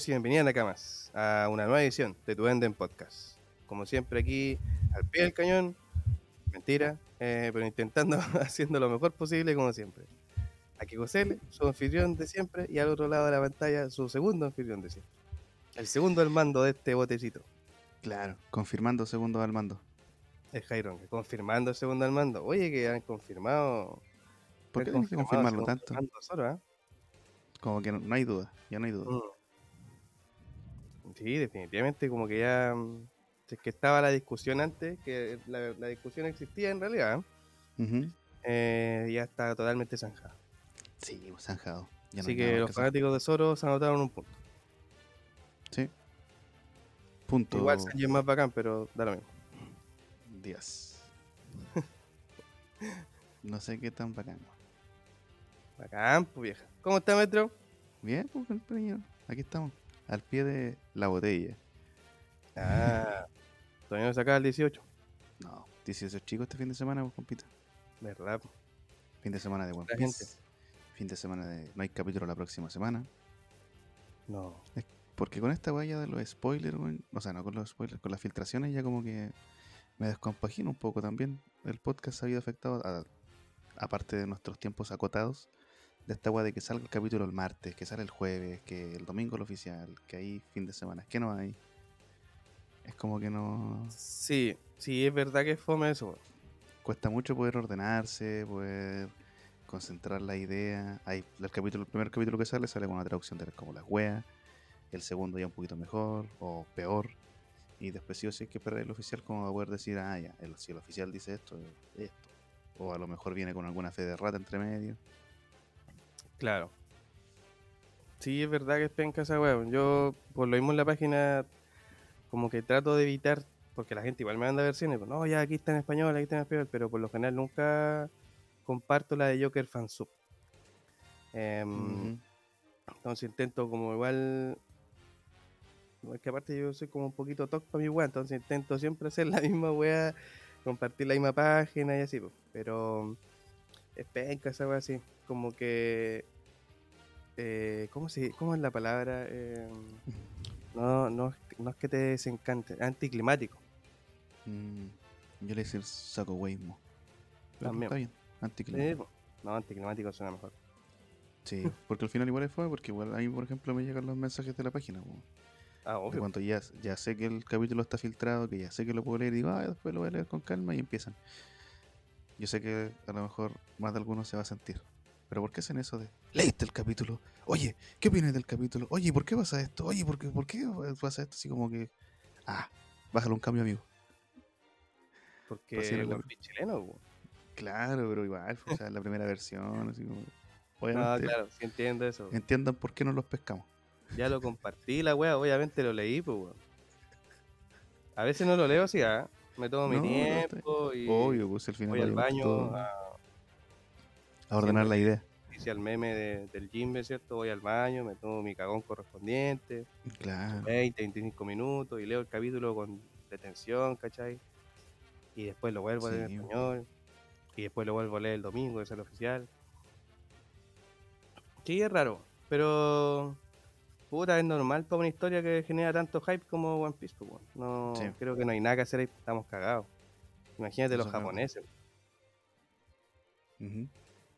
Bienvenidos y bienvenidas Nakamas a una nueva edición de Tu Enden Podcast. Como siempre aquí al pie del cañón, mentira, eh, pero intentando haciendo lo mejor posible como siempre. Aquí José, su anfitrión de siempre, y al otro lado de la pantalla su segundo anfitrión de siempre. El segundo al mando de este botecito. Claro, confirmando segundo al mando. Es Jairon, confirmando segundo al mando. Oye, que han confirmado. ¿Por qué han tienes que confirmarlo tanto? solo, ¿eh? Como que no, no hay duda, ya no hay duda. Mm. Sí, definitivamente, como que ya. mm, si Es que estaba la discusión antes, que la, la discusión existía en realidad, eh, ya está totalmente zanjada. Sí, pues, zanjado. No Así que los fanáticos de Zoro se anotaron un punto. Sí. Punto. Igual Sanji es más bacán, pero da lo mismo. Dios. no sé qué tan bacano. Bacán, pues vieja. ¿Cómo está, Metro? Bien, pues, compañero. Aquí estamos. Al pie de la botella. Ah, todavía no sacaba el 18. No, 18 chicos este fin de semana, pues, compita. ¿Verdad? Fin de semana de One Piece. Fin de semana de. No hay capítulo la próxima semana. No. Porque con esta guaya de los spoilers, o sea, no con los spoilers, con las filtraciones ya como que me descompagino un poco también. El podcast se ha habido afectado, aparte de nuestros tiempos acotados, de esta guaya de que salga el capítulo el martes, que sale el jueves, que el domingo el oficial, que hay fin de semana, que no hay. Es como que no... Sí, sí, es verdad que es fome eso. Cuesta mucho poder ordenarse, poder concentrar la idea. Hay el capítulo, el primer capítulo que sale sale con una traducción de como las weas. El segundo ya un poquito mejor o peor. Y después sí o sí hay que esperar el oficial como va a poder decir, ah, ya, el, si el oficial dice esto, es esto. O a lo mejor viene con alguna fe de rata entre medio. Claro. Sí, es verdad que es penca esa weón. Yo, por lo mismo en la página, como que trato de evitar, porque la gente igual me manda versiones, pues, no, ya aquí está en español, aquí está en español, pero por lo general nunca comparto la de Joker Fansub. Em. Entonces intento como igual... Es que aparte yo soy como un poquito toc para mi weá, entonces intento siempre hacer la misma weá, compartir la misma página y así, pues. pero es penca esa así, como que... eh, ¿cómo, se, ¿Cómo es la palabra? Eh, no, no, es- no es que te desencante, es anticlimático. Mm, yo le decir saco weismo. Pero También. está bien, anticlimático. no, anticlimático suena mejor. Sí, porque al final igual es fue, porque igual a mí, por ejemplo, me llegan los mensajes de la página. Ah, De obvio. cuando ya, ya sé que el capítulo está filtrado, que ya sé que lo puedo leer, y digo, ah, después lo voy a leer con calma y empiezan. Yo sé que a lo mejor más de algunos se va a sentir. Pero ¿por qué hacen eso de, leíste el capítulo? Oye, ¿qué opinas del capítulo? Oye, ¿por qué pasa esto? Oye, ¿por qué, ¿por qué pasa esto? Así como que, ah, bájale un cambio, amigo. Porque el la- chileno, po. Claro, pero igual, o sea, la primera versión, así como... Obviamente, claro, sí entiendo eso. entiendan por qué no los pescamos. Ya lo compartí la wea, obviamente lo leí, pues weón. A veces no lo leo así, ¿ah? Me tomo mi no, tiempo y Obvio, pues al final voy al baño a a ordenar la idea. hice al meme de- del Jimbe, ¿cierto? Voy al baño, me tomo mi cagón correspondiente, Claro. 20, 25 minutos y leo el capítulo con detención, ¿cachai? Y después lo vuelvo a leer en weón. español y después lo vuelvo a leer el domingo, que es el oficial. Sí, es raro, pero puta, es normal para una historia que genera tanto hype como One Piece, pues. No, Sí. creo que no hay nada que hacer ahí, estamos cagados. Imagínate Eso los japoneses.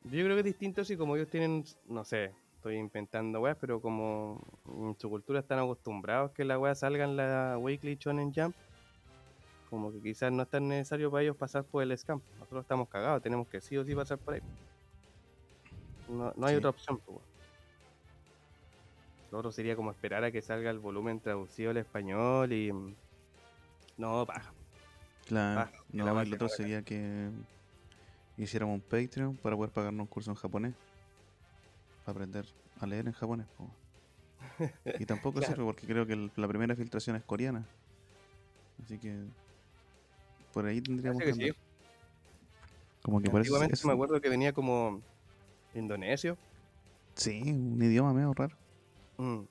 Yo creo que es distinto si como ellos tienen, no sé, estoy inventando weas, pero como en su cultura están acostumbrados que la wea salga en la Weekly Shonen Jump, como que quizás no es tan necesario para ellos pasar por el scam. Nosotros estamos cagados, tenemos que sí o sí pasar por ahí. No, no hay Sí. otra opción, pues. Lo otro sería como esperar a que salga el volumen traducido al español y... mm, No, paja. Claro. No, el otro sería que hiciéramos un Patreon para poder pagarnos un curso en japonés. para aprender a leer en japonés. po. Y tampoco Claro. sirve porque creo que el- la primera filtración es coreana. Así que por ahí tendríamos que, sí. Como que parece Antiguamente me acuerdo que venía como indonesio. Sí, un idioma medio raro. Mm,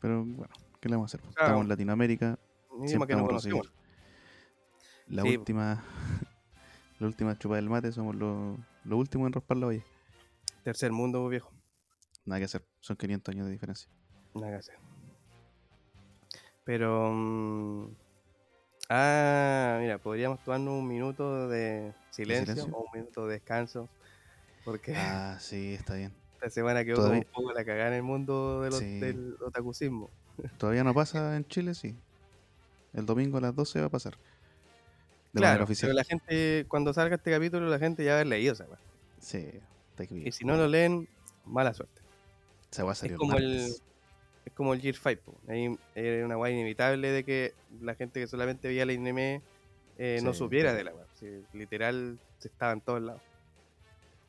Pero bueno, ¿qué le vamos a hacer? Claro. Estamos en Latinoamérica, siempre que vamos la Sí. última la última chupa del mate, somos los lo últimos en raspar la olla. Tercer mundo, viejo. Nada que hacer, son 500 años de diferencia. Nada que hacer. Pero. mm, ah, mira, podríamos tomarnos un minuto de silencio, silencio? o un minuto de descanso. Porque Ah, sí, está bien. Esta semana quedó como un poco la cagada en el mundo de los- Sí. del otakusismo. Todavía no pasa en Chile, sí. El domingo a las 12 va a pasar. De claro, manera oficial. pero la gente, cuando salga este capítulo, la gente ya va a haber leído esa weá. Sí, está Y si no lo leen, mala suerte. Se va a salir como el-. Es como el Gear 5. po. Ahí era una guay inevitable de que la gente que solamente veía el anime eh, no supiera de la web. literal, se estaba en todos lados.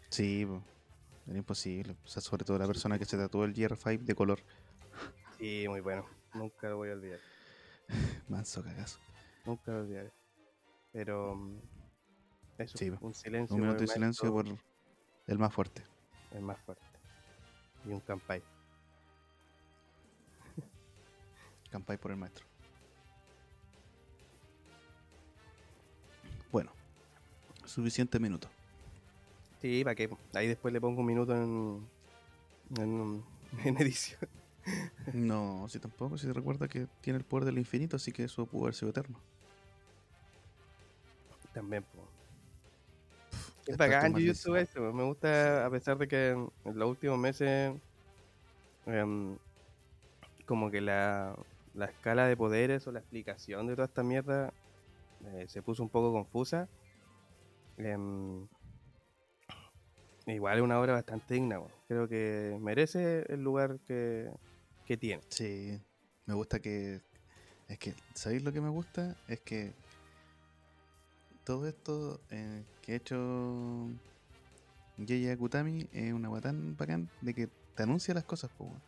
Sí, po. Era imposible. O sea, sobre todo la persona que se tatuó el Gear 5 de color. Sí, muy bueno. Nunca lo voy a olvidar. Manso cagazo. Nunca lo olvidaré. Pero. mm, Eso, Sí, un silencio. Un minuto de silencio por el más fuerte. El más fuerte. Y un campai. Campai por el maestro. Bueno, suficiente minuto. Sí, ¿para qué? Ahí después le pongo un minuto en. en, en edición. No, si tampoco, si recuerda que tiene el poder del infinito, así que eso pudo haber sido eterno. También. Ya Es bacán Jujutsu eso. Me gusta, a pesar de que en los últimos meses, em, como que la, la escala de poderes o la explicación de toda esta mierda eh, se puso un poco confusa. Em, igual es una obra bastante digna. Creo que merece el lugar que, que tiene. Sí, me gusta que. Es que, ¿sabéis lo que me gusta? Es que todo esto eh, que ha hecho Yeya Akutami es una guay tan bacán de que te anuncia las cosas, po, weón.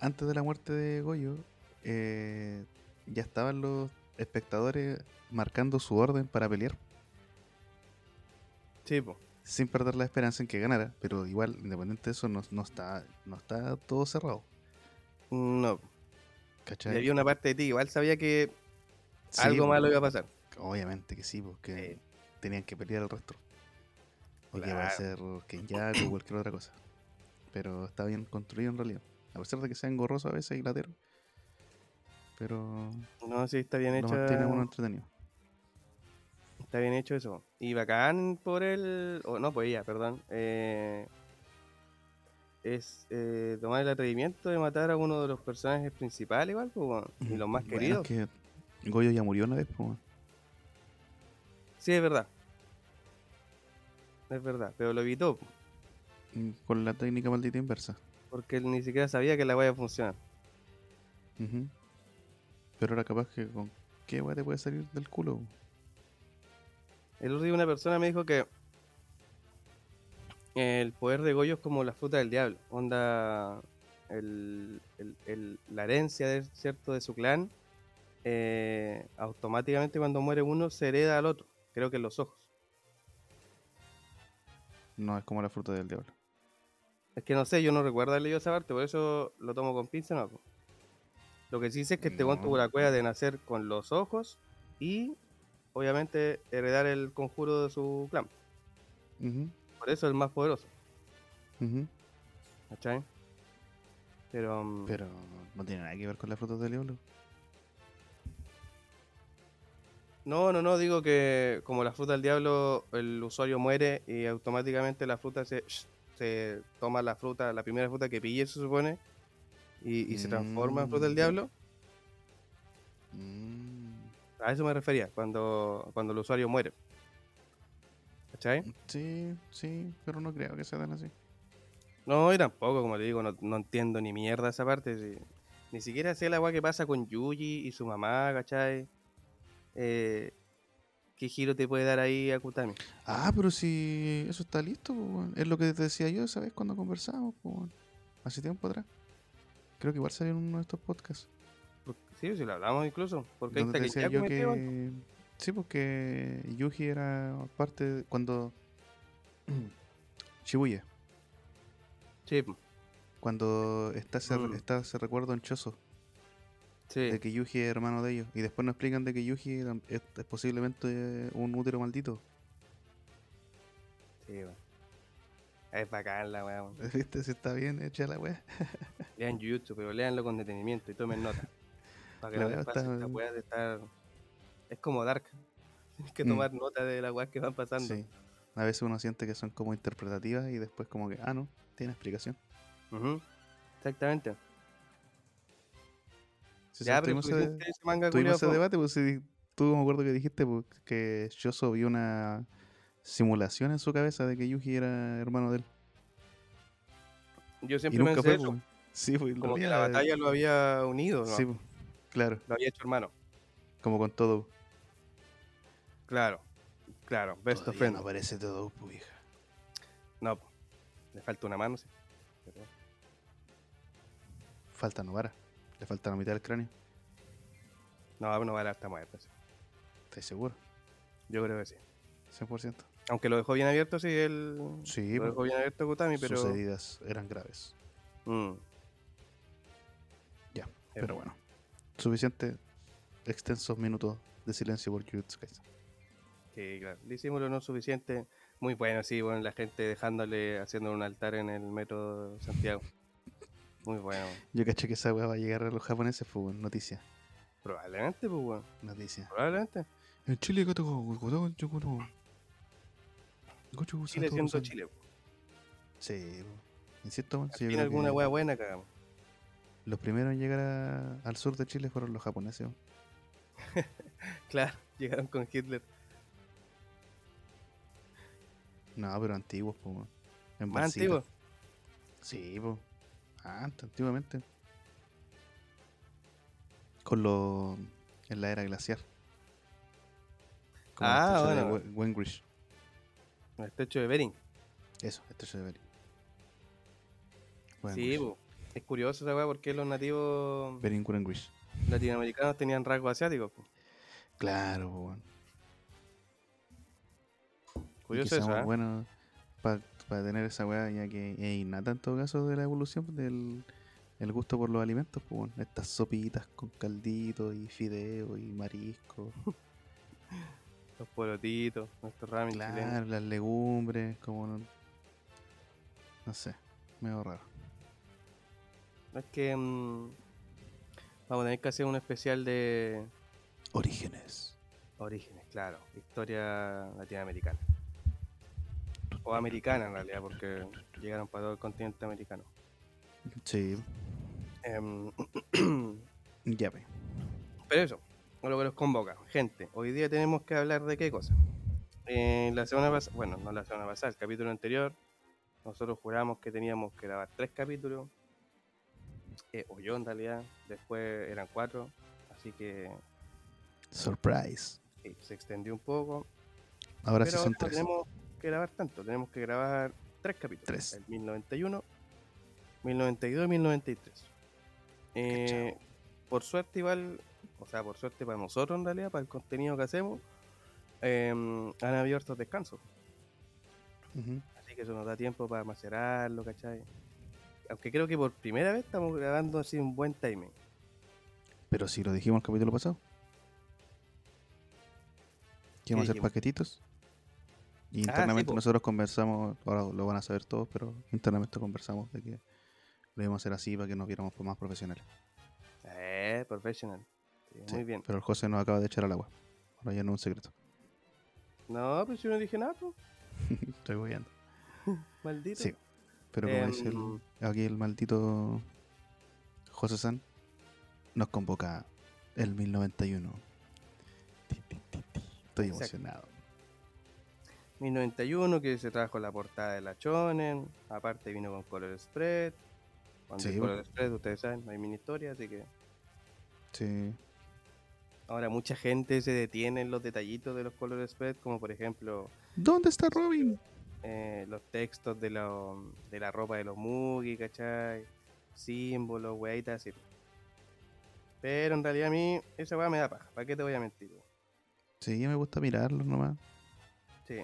Antes de la muerte de Goyo, eh, ya estaban los espectadores marcando su orden para pelear, Sí, po. Sin perder la esperanza en que ganara, pero igual, independiente de eso, no, no está, no está todo cerrado. No. Y ¿Cachai? había una parte de ti, igual sabía que Sí, algo malo iba a pasar. Obviamente que sí, porque Sí. tenían que pelear el resto. O que iba a Claro. ser Kenyaku o cualquier otra cosa. Pero está bien construido en realidad. A pesar de que sea engorroso a veces y latero. Pero No, sí, está bien lo hecha. mantiene uno entretenido. Está bien hecho eso. Y bacán por el. O no, pues ella, perdón. eh, es eh, tomar el atrevimiento de matar a uno de los personajes principales, igual, pues, bueno, y los más Bueno, queridos. es que Goyo ya murió una vez, pues, weón. Sí, es verdad. Es verdad, pero lo evitó, Mm, con la técnica maldita inversa. porque él ni siquiera sabía que la vaya a funcionar. Pero era capaz que con qué weá te puede salir del culo. El otro día una persona me dijo que el poder de Goyo es como la fruta del diablo. Onda, el, el- el- la herencia de, ¿cierto? de su clan, eh, automáticamente cuando muere uno se hereda al otro. Creo que en los ojos. No es como la fruta del diablo. Es que no sé, yo no recuerdo haber leído esa parte, por eso lo tomo con pinza, no. Lo que sí sé es que este No. tuvo la cueva de nacer con los ojos y obviamente heredar el conjuro de su clan. Por eso es el más poderoso. ¿Cachai? Pero, mm, Pero no tiene nada que ver con la fruta del diablo. no, no, no, digo que como la fruta del diablo, el usuario muere y automáticamente la fruta se, se toma la fruta, la primera fruta que pille, se supone, y, y se transforma en fruta del Mm. diablo. Mm, A eso me refería, cuando, cuando el usuario muere. ¿Cachai? sí, sí, pero no creo que sea tan así. No, y tampoco, como le digo, no, no entiendo ni mierda esa parte. sí. Ni siquiera sé la agua que pasa con Yuji y su mamá, ¿cachai? Eh, qué giro te puede dar ahí Akutami. Ah, pero si eso está listo, po, es lo que te decía yo, ¿sabes? Cuando conversamos, po, hace tiempo atrás. Creo que igual salió en uno de estos podcasts. Sí, sí, lo hablamos incluso. Porque ahí yo Kenyaku metido. que. Sí, porque Yuji era parte de- cuando. Shibuya. Sí, Cuando está ese, Mm. está ese recuerdo anchoso sí. de que Yuji es hermano de ellos. Y después nos explican de que Yuji es, es posiblemente un útero maldito. Sí, weón. Es bacán la weá. ¿Viste? Si está bien hecha la wea. Lean Jujutsu, pero leanlo con detenimiento y tomen nota. Para que La no pase esta weá de estar. Es como Dark. Tienes que Mm. tomar nota de las weas que van pasando. Sí. A veces uno siente que son como interpretativas y después como que, ah, no, tiene explicación. Ujú, Exactamente. Si ya, pero tuvimos ese, ese manga tuvimos ese debate, pues si tú me acuerdo que dijiste pues, que Shoso vio una simulación en su cabeza de que Yuji era hermano de él. Yo Y siempre nunca pensé fue, eso. pues. Sí, pues, Como que la batalla lo había unido, ¿no? Sí, pues, claro, Lo había hecho hermano. como con todo. Claro. Claro. Best Todavía no aparece todo, pues, hija. No, po. le falta una mano, sí. Pero- Falta Novara. Le falta la mitad del cráneo. No, no vale hasta muerto. sí. ¿Estás seguro? Yo creo que sí. 100%. Aunque lo dejó bien abierto, sí, él. Sí, lo pues, dejó bien abierto Kutami, pero. sus heridas eran graves. Mm. Ya, pero bueno. Suficiente extensos minutos de silencio por Jujutsu Kaisen. Sí, claro. Le hicimos lo no suficiente. Muy bueno, sí, bueno, la gente dejándole, haciendo un altar en el metro de Santiago. Muy bueno. Yo caché que esa weá va a llegar a los japoneses, fue bueno, noticia. Probablemente, pues, bueno. Noticia. Probablemente. En Chile, ¿qué? Chile siendo Chile. Sí, insisto, weón, fin creo alguna que wea buena cagamos. Los primeros en llegar a- al sur de Chile fueron los japoneses. Claro, llegaron con Hitler. No, pero antiguos, po. En Más barcita. antiguo. Sí, pues. Antes, antiguamente. Con los. En la era glaciar. Como Ah, el bueno. de We- Wengrish. El estrecho de Bering. Eso, estrecho de Bering. Sí, po. Es curioso esa wea porque los nativos Bering Wengrish. latinoamericanos tenían rasgos asiáticos. po. Claro, weón. Curioso eso, ¿eh? buenos para tener esa weá, ya que es innata en todo caso de la evolución del el gusto por los alimentos, pues bueno. Estas sopitas con caldito y fideo y marisco. Los porotitos, nuestros ramen Claro, chilenos. las legumbres, como no, no sé, medio raro. Es que mm, vamos a tener que hacer un especial de Orígenes. orígenes, claro. Historia latinoamericana. O americana en realidad, porque llegaron para todo el continente americano. Sí, Em, ya ve. pero eso, lo que los convoca. Gente, hoy día tenemos que hablar de qué cosa. Eh, la semana pasada, bueno, no la semana pasada, el capítulo anterior, nosotros juramos que teníamos que grabar tres capítulos. Eh, o yo en realidad, después eran cuatro, así que Surprise. se extendió un poco. Ahora sí son no tres. tenemos que grabar tanto, tenemos que grabar tres capítulos. Tres. El 1091, 1092 y 1093. Eh, por suerte igual, o sea, por suerte para nosotros en realidad, para el contenido que hacemos, eh, han abierto descansos. Ujú. Así que eso nos da tiempo para macerarlo, ¿cachai? Aunque creo que por primera vez estamos grabando así un buen timing. Pero si lo dijimos el capítulo pasado. Que íbamos a hacer paquetitos. Y Ah, sí, internamente nosotros conversamos, ahora lo van a saber todos, pero internamente conversamos de que lo íbamos a hacer así para que nos viéramos más profesionales. Eh. Sí, Sí, Muy bien. Pero el José nos acaba de echar al agua. Ahora ya no es un secreto. No, pero si no dije nada, pues, Estoy boyando. maldito. Sí. Pero como dice el- Em, aquí el maldito José San, nos convoca el 1091. Ti, ti, ti, ti. Estoy Exacto. emocionado. 1091 que se trajo la portada de la Chonen, aparte vino con Color Spread. Cuando Sí. Color Spread, ustedes saben, no hay mini historia, así que Sí. ahora mucha gente se detiene en los detallitos de los color spread, como por ejemplo ¿Dónde está Robin? Eh, los textos de, lo- de la ropa de los Mugi, ¿cachai? Símbolos, weitas, así. Pero en realidad a mí esa weá me da paja. ¿Para qué te voy a mentir? Sí, me gusta mirarlos nomás. Sí.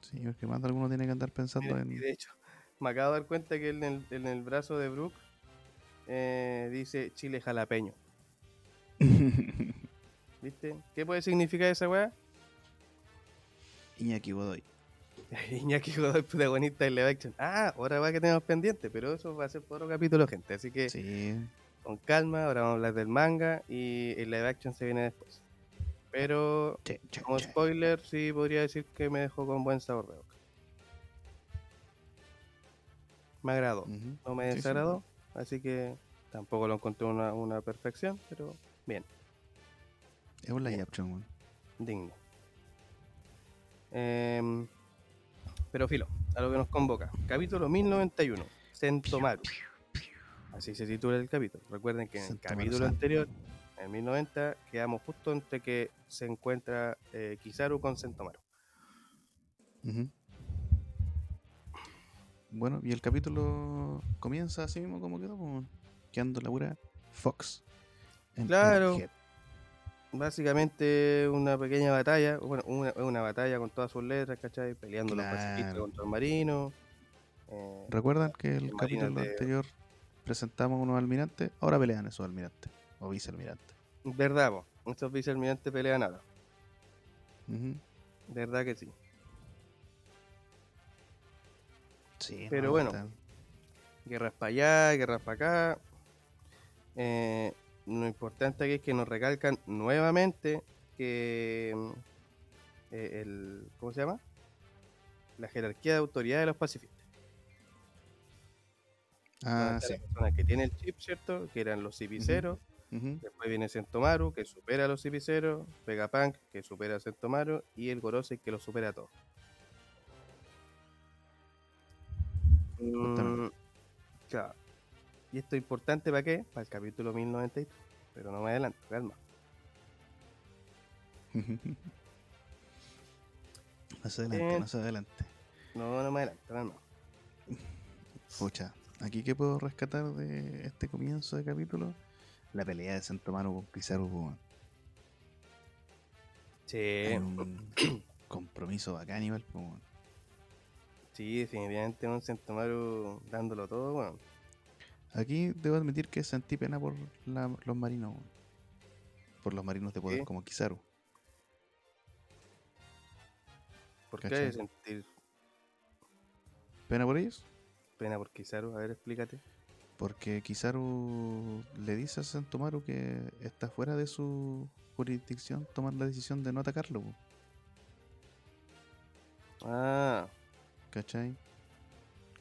Sí, porque más de alguno tiene que andar pensando Mira, en. y de hecho, me acabo de dar cuenta que en el, en el brazo de Brook eh, dice Chile jalapeño. ¿Viste? ¿Qué puede significar esa weá? Iñaki Godoy. Iñaki Godoy, protagonista de live action. Ah, ahora va que tenemos pendiente, pero eso va a ser por otro capítulo, gente. Así que Sí, con calma, ahora vamos a hablar del manga y el live action se viene después. Pero che, che, como che. spoiler, sí podría decir que me dejó con buen sabor de boca. Me agradó, no me Sí, sí. desagradó, así que tampoco lo encontré una, una perfección, pero bien, Es un live action, weón. digno. Em, pero filo, a lo que nos convoca. Capítulo 1091, Sentomaru. Así se titula el capítulo. Recuerden que en el capítulo anterior, en 1090, quedamos justo entre que se encuentra eh, Kizaru con Sentomaru. Bueno, y el capítulo comienza así mismo como quedó, quedando la pura Fox. Claro. Básicamente una pequeña batalla, bueno, una, una batalla con todas sus letras, ¿cachai? Peleando los pacifistas contra los marinos. eh, ¿Recuerdan que el Marinas capítulo de- anterior presentamos unos almirantes? Ahora pelean esos almirantes, o vicealmirantes. verdad, po, estos vicealmirantes pelean ahora. Ujú. Verdad que sí. Sí, Pero no, bueno. Guerras para allá, guerras para acá. Eh, lo importante aquí es que nos recalcan nuevamente que eh, el ¿cómo se llama? La jerarquía de autoridad de los pacifistas. Ah, sí. La persona que tiene el chip, ¿cierto? Que eran los cipiceros. Ujú. Después viene Sentomaru, que supera a los cipiceros. Vegapunk, que supera a Sentomaru. Y el Gorosei, que lo supera a todos. Mm, claro. ¿Y esto es importante para qué? Para el capítulo 1093. Pero no me adelanto, calma. Más adelante, Eh. más adelante. No, no me adelanto, calma. Pucha, aquí que puedo rescatar de este comienzo de capítulo, la pelea de Santomano con Kizaru, po, weón. Sí, un compromiso bacán igual, weón. sí, definitivamente un Sentomaru dándolo todo, bueno. Aquí debo admitir que sentí pena por la- los marinos. Por los marinos de poder como Kizaru. ¿Por qué ¿Cachai? sentir ¿Pena por ellos? pena por Kizaru? A ver, explícate. Porque Kizaru le dice a Santomaru que está fuera de su jurisdicción tomar la decisión de no atacarlo, Ah, ¿cachai?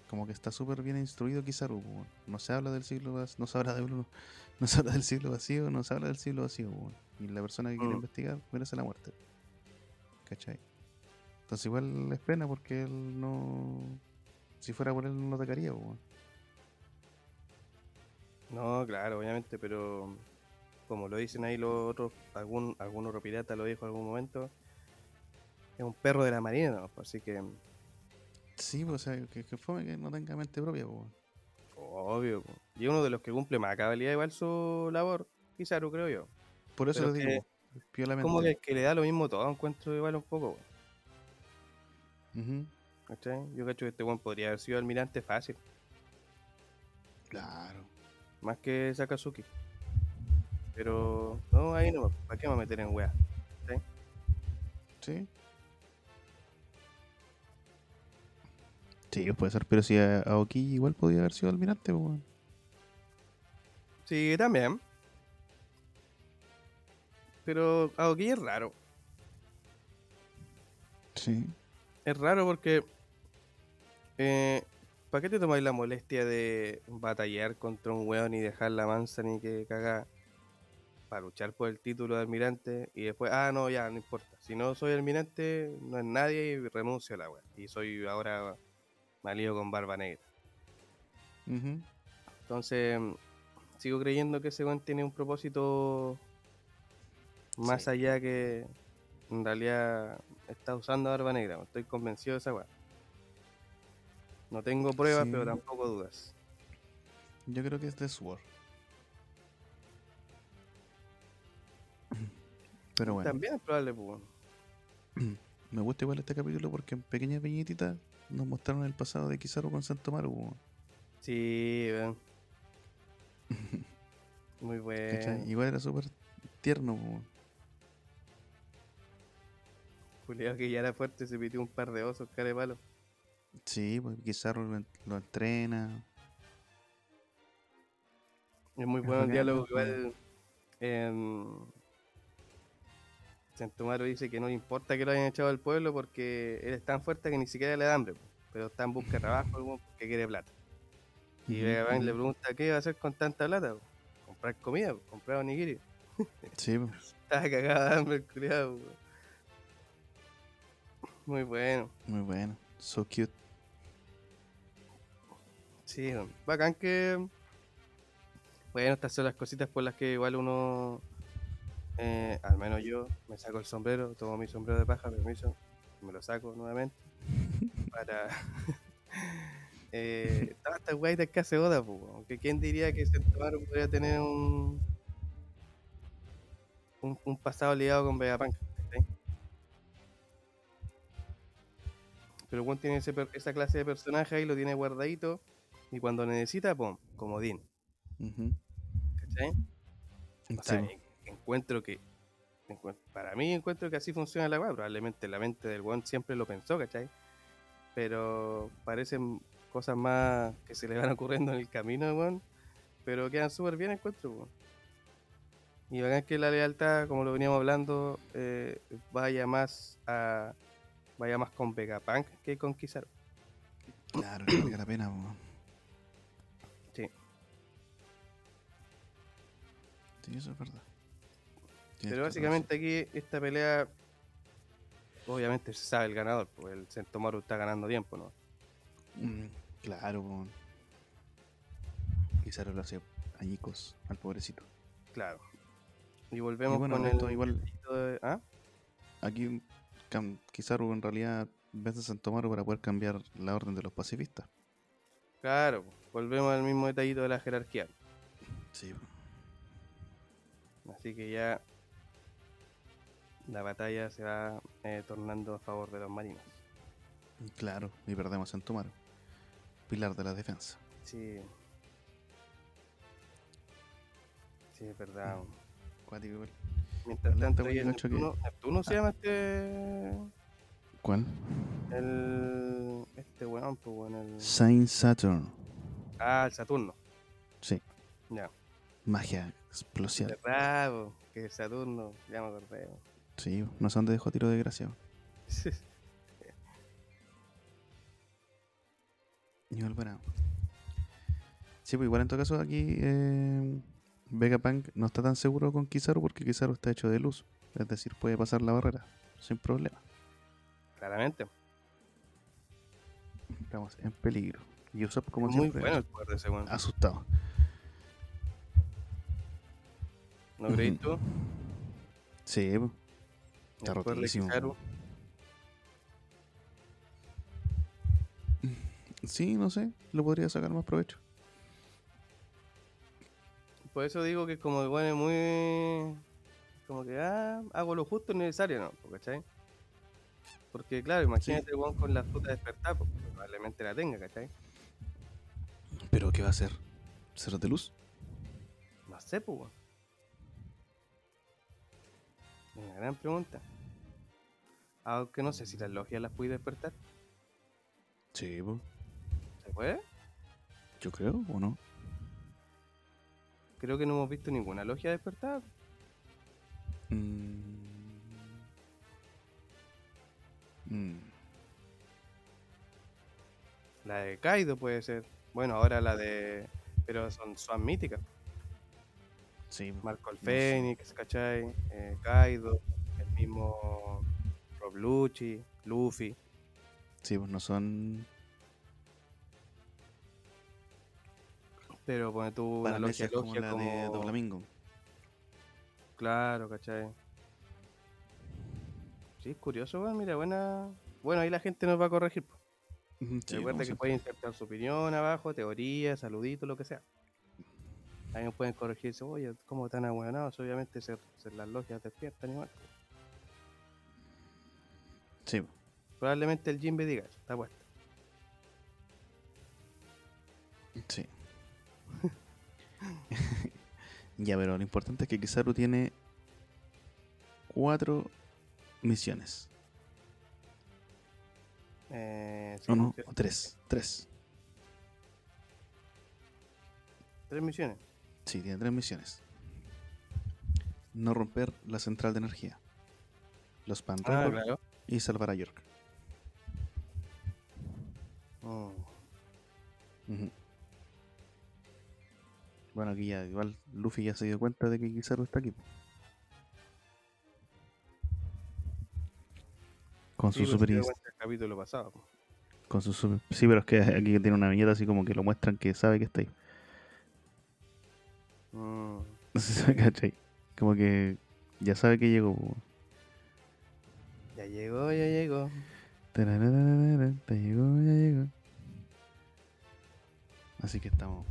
Como que está súper bien instruido Kizaru, weón. no se habla del siglo vac- no se habla de uno- no se habla del siglo vacío, no se habla del siglo vacío, weón. y la persona que quiere Mm. investigar merece la muerte. ¿Cachai? Entonces igual es pena porque él no si fuera por él no lo atacaría, weón. no, claro, obviamente, pero como lo dicen ahí los otros, algún, algún otro pirata lo dijo en algún momento, es un perro de la marina, ¿no? así que Sí, pues, o sea, que, que fome que no tenga mente propia, weón. obvio. po. Y uno de los que cumple más cabalidad igual su labor, Kizaru, creo yo. Por eso Pero lo que- digo, piolamente. Como que el que le da lo mismo todo, encuentro igual un poco, Ujú. ¿cachai? Yo cacho que este weón podría haber sido almirante fácil, Claro. más que Sakazuki. Pero, no, ahí no, ¿para qué me meter en weá? Sí. Sí, puede ser, pero si a- Aoki igual podía haber sido almirante, pues, weón. Sí, también. Pero Aoki es raro. Sí. Es raro porque. Eh, ¿Para qué te tomáis la molestia de batallar contra un weón y dejar la mansa ni que caga? Para luchar por el título de almirante y después, ah, no, ya, no importa. Si no soy almirante, no es nadie y renuncio a la weá. Y soy ahora malío con barba negra. Entonces, sigo creyendo que ese weón tiene un propósito más Sí. allá que en realidad está usando barba negra. Estoy convencido de esa weá. No tengo pruebas, Sí. pero tampoco dudas. Yo creo que es The Sword. Pero bueno, También es probable, pues. me gusta igual este capítulo porque en pequeñas viñetitas nos mostraron el pasado de Kizaru con Santo Maru. Sí, weón. Muy ¿Cachai? bueno. Igual era súper tierno. weón. Juliado que ya era fuerte, se pitió un par de osos, cara de palo. Sí, pues Kizaru lo, en- lo entrena. Es muy bueno el diálogo. bueno. Igual. em, Santomaro dice que no le importa que lo hayan echado del pueblo porque él es tan fuerte que ni siquiera le da hambre, pero está en busca de trabajo porque quiere plata. Y le pregunta qué va a hacer con tanta plata. po? Comprar comida, po, comprar onigiri. Sí, pues, Estaba cagado de hambre el culiado. Muy bueno. muy bueno. So cute. Sí, bacán que. Bueno, estas son las cositas por las que igual uno. Eh, al menos yo me saco el sombrero, tomo mi sombrero de paja, permiso, me lo saco nuevamente. Para. eh, todas estas guaitas que hace Oda, pues, weón, que quién diría que Sentomaru podría tener un. Un, un pasado ligado con Vegapunk. ¿cachai? Pero Juan tiene ese esa clase de personaje ahí, lo tiene guardadito. Y cuando necesita, pum, comodín. ¿Cachai? O Sí, sea, encuentro que. Para mí, encuentro que así funciona la weá. Probablemente la mente del weón siempre lo pensó, ¿cachai? Pero parecen cosas más que se le van ocurriendo en el camino, weón. Pero quedan súper bien, encuentro, weón. Y bacán que la lealtad, como lo veníamos hablando, eh, vaya más a. Vaya más con Vegapunk que con Kizaru. Claro, que valga la pena. po. Sí. Sí, eso es verdad. Pero básicamente aquí esta pelea, obviamente se sabe el ganador, porque el Sentomaru está ganando tiempo, ¿no? Mm, claro. Kizaru lo hace añicos al pobrecito. Claro. Y volvemos Y bueno, con esto el igual- de- ¿Ah? Aquí Kizaru en realidad vence a Santomaru para poder cambiar la orden de los pacifistas. Claro, volvemos al mismo detallito de la jerarquía. Sí. Así que ya la batalla se va eh, tornando a favor de los marinos. claro, y perdemos a Santomaru. Pilar de la defensa. Sí. Sí, es verdad. Cuático igual. Mientras tanto, cacho que- Neptuno, Neptuno se llama este. ¿Cuál? El. Este weón, pues weón, el. Saint Saturn. Ah, el Saturno. Sí, Ya. magia explosiva. ¿Verdad, po? Que Saturno, ya me acordé. Sí, no sé dónde dejó tiro de gracia. Igual para. Sí, pues igual en todo caso aquí eh, Vegapunk no está tan seguro con Kizaru porque Kizaru está hecho de luz. Es decir, puede pasar la barrera sin problema. Claramente. Estamos en peligro. Y Usopp, como Muy siempre, bueno el poder de ese asustado. ¿No Ujú. tú? Sí, pues, Está rotísimo. Sí, no sé, lo podría sacar más provecho. Por eso digo que como el weón es muy. Como que, ah, hago lo justo y necesario, ¿no? ¿Cachai? Porque, claro, imagínate el weón con la fruta de despertar, porque probablemente la tenga, ¿cachai? Pero ¿qué va a hacer? ¿Ser de luz? No sé, pues, Una gran pregunta. Aunque no sé si las logias las pude despertar. Sí, pues, ¿Se puede? yo creo, ¿o no? Creo que no hemos visto ninguna logia despertar. Mm. Mm. La de Kaido puede ser. Bueno, ahora la de. Pero son, son míticas. Sí. Marco el. Fénix, ¿cachai? Eh, Kaido, el mismo Rob Lucci, Luffy. sí, pues no son. Pero pone tú una logia como la como... de Doblamingo. Claro, ¿cachai? Sí, es curioso, weón. Mira, buena... Bueno, ahí la gente nos va a corregir. sí, Recuerda que siempre. puede insertar su opinión abajo, teoría, saludito, lo que sea. Nos pueden corregir, dice, oye, ¿cómo están ahueonados? Obviamente se, se las logias despiertan igual. Sí, Probablemente el Jimbe diga está puesto. sí. ya, pero lo importante es que Kizaru tiene cuatro misiones. Eh, sí, ¿O no? O tres. Tres. Tres misiones. Sí, tiene tres misiones. No romper la central de energía. Los Pan Ah, claro. Y salvar a York. Ujú. Bueno, aquí ya, igual Luffy ya se dio cuenta de que Kizaru está aquí. Con Sí, su pues, super el capítulo pasado. po. con su super- Sí, pero es que aquí tiene una viñeta así como que lo muestran que sabe que está ahí. Mm. Cachai. Como que ya sabe que llegó. po. Ya llegó, ya llegó. Ya llegó, ya llegó. Así que estamos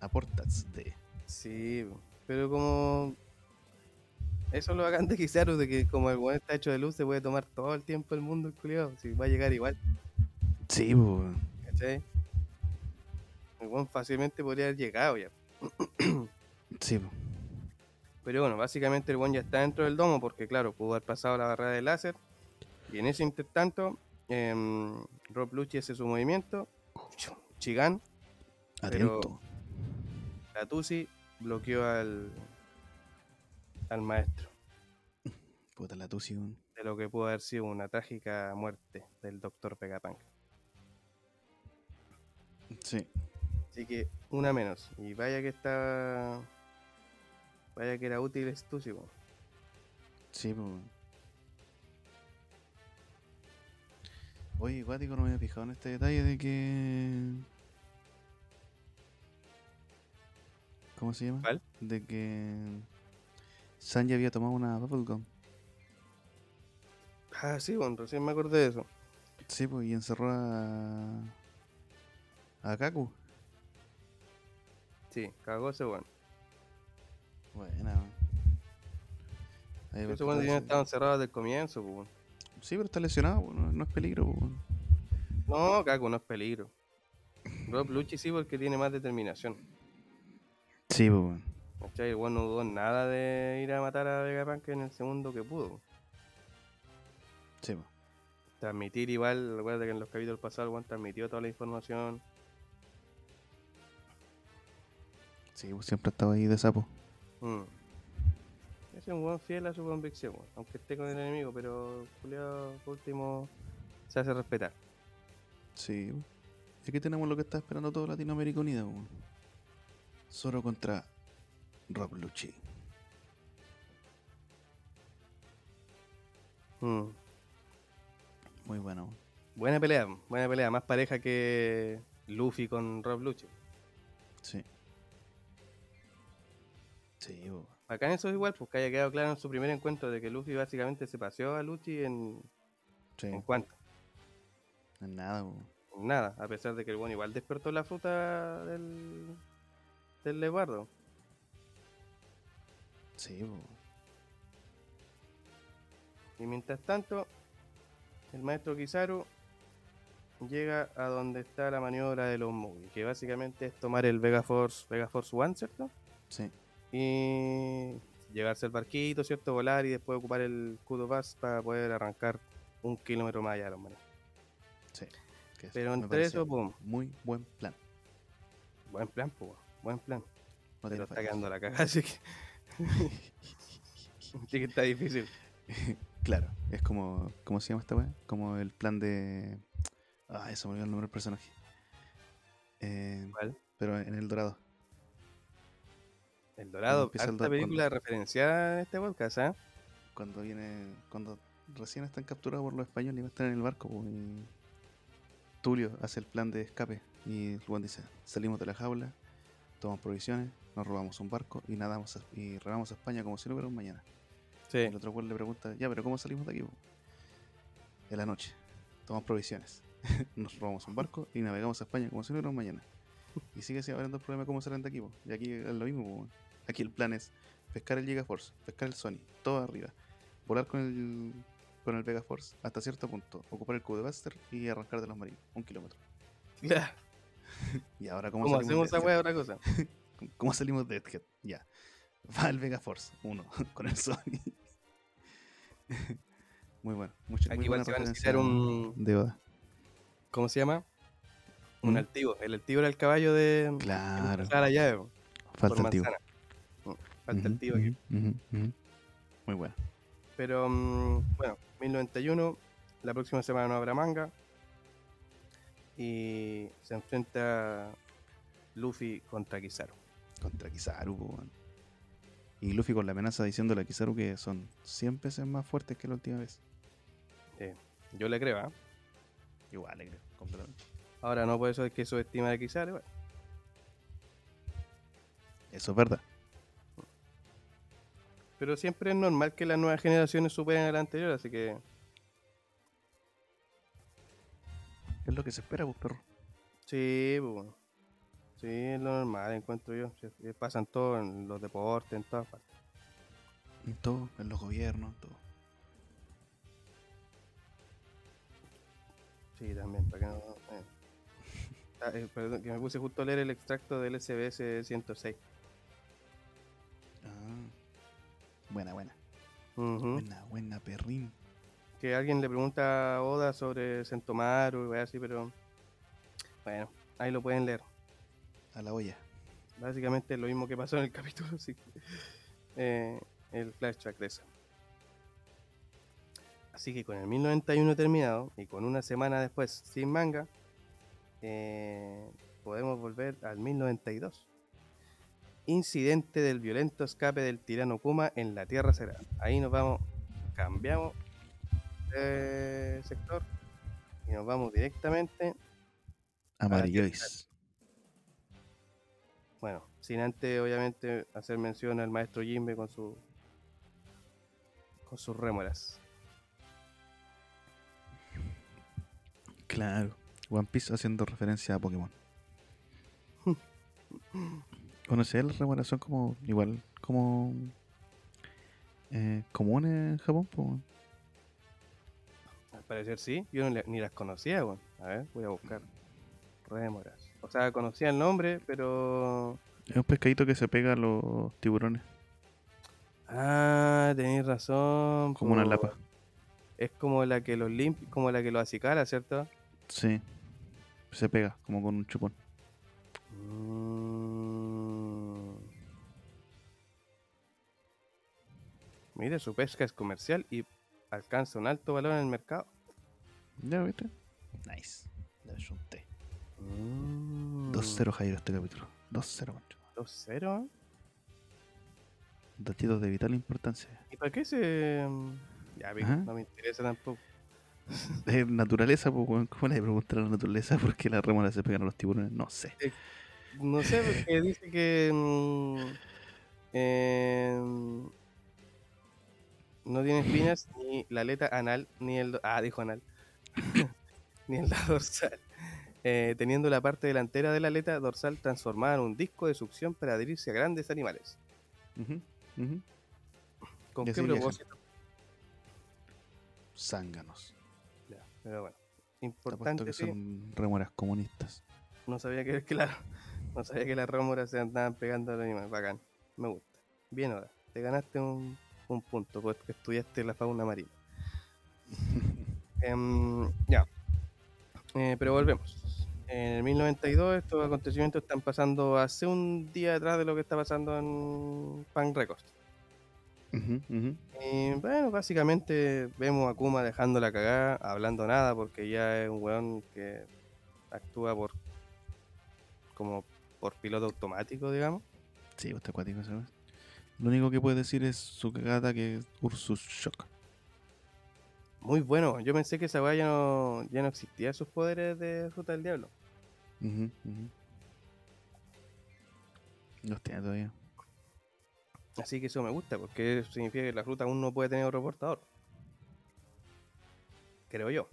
a portas de. Sí, pero como... Eso es lo bacán de Kizaru, de que como el weón está hecho de luz, se puede tomar todo el tiempo el mundo el culiado. Si va a llegar igual, Sí, po. ¿cachai? El weón fácilmente podría haber llegado ya. Sí. Pero bueno, básicamente el weón ya está dentro del domo porque, claro, pudo haber pasado la barrera de láser. Y en ese intertanto, em, Rob Lucci hace su movimiento. Chigan, Pero- Atento. la Tusi, bloqueó al, al maestro. Puta la tusi, weón. De lo que pudo haber sido una trágica muerte del doctor Vegapunk. Sí. Así que una menos. Y vaya que está. Vaya que era útil weón. Sí, po. Oye, Guático, no me había fijado en este detalle de que. ¿Cómo se llama? De que. Sanji había tomado una bubblegum. Ah, sí, bueno, recién me acordé de eso. Sí, pues, y encerró a. a Kaku. Sí, cagó ese weón. Buena, weón. Ese weón estado encerrado desde el comienzo, pues. Sí, pero está lesionado, no, no es peligro. No, Kaku no es peligro. Rob Lucci sí porque tiene más determinación. Sí, pues. El weón no dudó nada de ir a matar a Vegapunk en el segundo que pudo. Sí, pues. Transmitir igual, recuerda que en los capítulos pasados el transmitió toda la información. Sí, pues siempre estaba ahí de sapo. Mm. Es un buen fiel a su convicción, aunque esté con el enemigo, pero Julio por último se hace respetar. Sí. Y aquí tenemos lo que está esperando todo Latinoamérica Unida. Zoro contra Rob Lucci. Mm. Muy bueno. Buena pelea, buena pelea, más pareja que Luffy con Rob Lucci. Sí. Sí, po. Acá en eso es igual, pues que haya quedado claro en su primer encuentro de que Luffy básicamente se paseó a Lucci en, Sí. en cuanto. No es nada, po. En nada, a pesar de que el bueno igual despertó la fruta del, del leopardo. Sí, po. Y mientras tanto, el maestro Kizaru llega a donde está la maniobra de los Mugi, que básicamente es tomar el Vega Force, Vega Force One, ¿cierto? Sí. Y llegarse al barquito, ¿cierto? Volar y después ocupar el Kudo Pass para poder arrancar un kilómetro más allá de los. Sí. Que Pero entre eso, pum, Muy buen plan. buen plan, pues, buen plan. No Pero está quedando la caja, así que. sí que está difícil. Claro, es como. ¿Cómo se llama esta weá? Como el plan de. Ah, eso me olvidó el nombre del personaje. Eh, ¿Cuál? pero en el dorado. El Dorado, do- película referenciada en este podcast, ¿ah? Cuando viene. Cuando recién están capturados por los españoles y van a estar en el barco. po, y Tulio hace el plan de escape. Y Juan dice: Salimos de la jaula. tomamos provisiones, nos robamos un barco y nadamos a- y remamos a España como si no hubiera un mañana. Sí. El otro weón le pregunta, ya, pero ¿cómo salimos de aquí? po?". En la noche, tomamos provisiones, nos robamos un barco y navegamos a España como si no hubiera un mañana. Y sigue así habiendo el problema de cómo salen de aquí. po. Y aquí es lo mismo. po. Aquí el plan es pescar el Gigaforce, pescar el Sony, todo arriba, volar con el con el Vega Force hasta cierto punto, ocupar el cubo de Buster y arrancar de los marinos, un kilómetro. Ya. Y ahora, ¿cómo, ¿Cómo salimos hacemos de esa? Otra cosa. ¿Cómo- ¿Cómo salimos de Deadhead? Ya. Va el Vega Force, uno, con el Sony. muy bueno. Mucha, Aquí muy igual se va a necesitar un. de Oda. ¿Cómo se llama? Un ¿Mm? altivo. El altivo era el caballo de. Claro, la llave. falta el Falta el tío aquí. Muy bueno. Pero mm, bueno, 1091. La próxima semana no habrá manga. Y se enfrenta Luffy contra Kizaru. Contra Kizaru, weón. Y Luffy con la amenaza diciéndole a Kizaru que son 100 veces más fuertes que la última vez. Yo le creo, ¿ah? Igual, le creo, completamente. Ahora no por eso es que subestima a Kizaru. bueno. Eso es verdad. Pero siempre es normal que las nuevas generaciones superen a la anterior, así que Es lo que se espera, pues, perro. sí, pues, sí, es lo normal, encuentro yo. Sí, Pasan todo en los deportes, en todas partes. En todo, en los gobiernos, todo. Sí, también, para que no. eh. Ah, eh, perdón, que me puse justo a leer el extracto del SBS 106. Ah. Buena, buena. Buena, buena, perrín. Que alguien le pregunta a Oda sobre Sentomaru y weá así, pero. Bueno, ahí lo pueden leer. A la olla. Básicamente lo mismo que pasó en el capítulo, así que. eh, el flashback de eso. Así que con el 1091 terminado y con una semana después sin manga, eh, podemos volver al 1092. Incidente del violento escape del tirano Kuma en la Tierra Sagrada. Ahí nos vamos, cambiamos de sector y nos vamos directamente Amarillois. Bueno, sin antes, obviamente, hacer mención al maestro Jimbe con su con sus rémoras. Claro. One Piece haciendo referencia a Pokémon. Bueno, si las remoras son como, igual, como eh, comunes en Japón, pues. Al parecer sí, yo no le- ni las conocía, weón. A ver, voy a buscar. Rémoras. O sea, conocía el nombre, pero. Es un pescadito que se pega a los tiburones, Ah, tenéis razón. como una lapa. Es como la que los limp, como la que los acicala, ¿cierto? Sí. Se pega, como con un chupón. Mm. Mire, su pesca es comercial y alcanza un alto valor en el mercado. ¿Ya viste? Nice. Le ayunté. Mm. 2-0 Jairo este capítulo. 2-0, macho. 2-0. Datitos de vital importancia. ¿Y para qué se.? mm, Ya, pico, no me interesa tampoco. Es naturaleza, pues. ¿Cómo le preguntar a la naturaleza por qué las remoras se pegan a los tiburones? No sé. No sé, porque dice que. em, no tiene espinas ni la aleta anal, ni el. Ah, dijo anal. ni el lado dorsal. Eh, teniendo la parte delantera de la aleta dorsal transformada en un disco de succión para adherirse a grandes animales. ¿Con qué propósito? Zánganos. Ya, pero bueno. Importante, que son remoras comunistas. No sabía que, claro, no sabía que las rémoras se andaban pegando a los animales. Bacán, me gusta. Bien, ahora, te ganaste un, un punto porque estudiaste la fauna marina. Em, ya, Eh, pero volvemos. En el 1092 estos acontecimientos están pasando hace un día atrás de lo que está pasando en Pan Records. Y bueno, básicamente vemos a Kuma dejando la cagada, hablando nada, porque ya es un weón que actúa por como por piloto automático, digamos. Sí, usted acuático, ¿sabes? Lo único que puede decir es su cagada que es Ursus Shock. Muy bueno, yo pensé que esa weá ya no, ya no existía sus poderes de fruta del diablo. Ujú, ujú. Los tiene todavía. Así que eso me gusta, porque significa que la ruta aún no puede tener otro portador. Creo yo.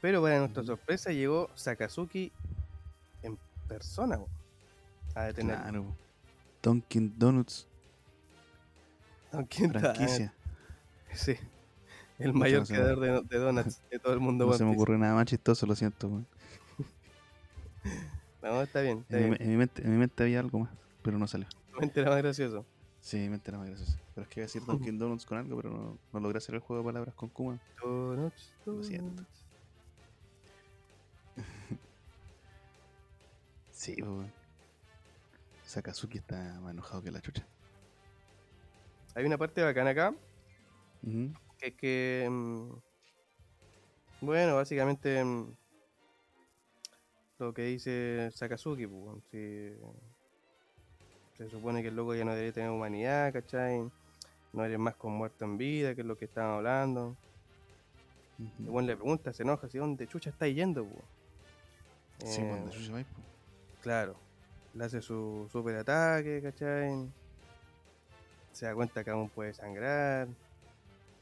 Pero para nuestra sorpresa llegó Sakazuki en persona a detener. Claro. Dunkin' Donuts, ¿Quién está? franquicia. Sí. El mayor no creador de, de donuts de todo el mundo. No se me ocurre nada más chistoso, lo siento. weón. No, está bien. Está En, mi, bien. en mi mente, en mi mente había algo más, pero no salió. Me entera más gracioso. Sí, mi mente era más gracioso. Pero es que iba a decir Dunkin' Donuts con algo, pero no, no logré hacer el juego de palabras con Kuma. Donuts, Lo siento. donuts. Sí, pues. Sakazuki está más enojado que la chucha. Hay una parte bacana acá, que es que... mm, bueno, básicamente... mm, lo que dice Sakazuki, pues, si se supone que el loco ya no debería tener humanidad, ¿cachai? No eres más con muerto en vida, que es lo que estaban hablando. Ujú. El weón le pregunta, se enoja, ¿si dónde chucha estáis yendo, pues? Sí, Eh, cuando chucha vais, po. Claro, le hace su super ataque, ¿cachai? Se da cuenta que aún puede sangrar,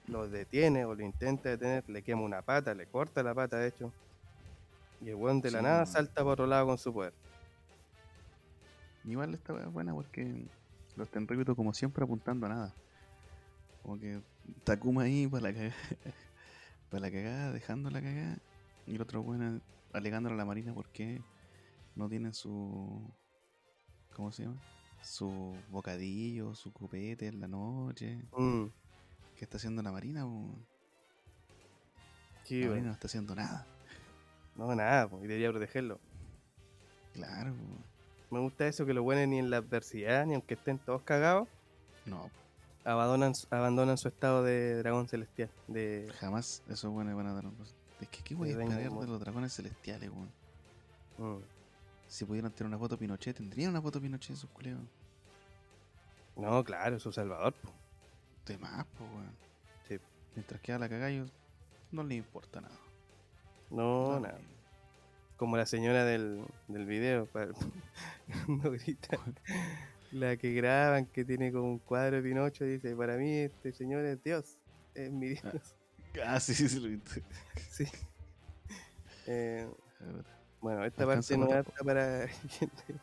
lo detiene o lo intenta detener, le quema una pata, le corta la pata de hecho. Y el weón de la Sí, nada salta por otro lado con su poder. Igual esta es buena porque los Tenryuto como siempre apuntando a nada. Como que Takuma ahí para la cagada, para la cagada, dejando la cagada. Y el otro bueno alegándole a la marina porque no tienen su ¿cómo se llama? Su bocadillo, su copete en la noche. Mm, ¿Qué está haciendo la marina? po? sí, la marina no está haciendo nada. No, nada, pues, y debería protegerlo. Claro, po. Me gusta eso que lo buenos ni en la adversidad, ni aunque estén todos cagados, no, po. abandonan, abandonan su estado de dragón celestial. De, jamás esos buenos van a dar un- Es que qué voy a esperar de los dragones celestiales, weón. mm. Si pudieran tener una foto Pinochet, tendrían una foto Pinochet esos culeos. No, claro, es su salvador. po. De más, po, weón. Sí. Mientras queda la cagada, no les importa nada. No, lo nada. Como la señora del, del video, cuando grita. La que graban, que tiene como un cuadro de Pinocho, dice, para mí este señor es Dios, es mi Dios. Ah, sí, sí, sí, lo viste. Sí. Eh. Bueno, esta parte no es para gente.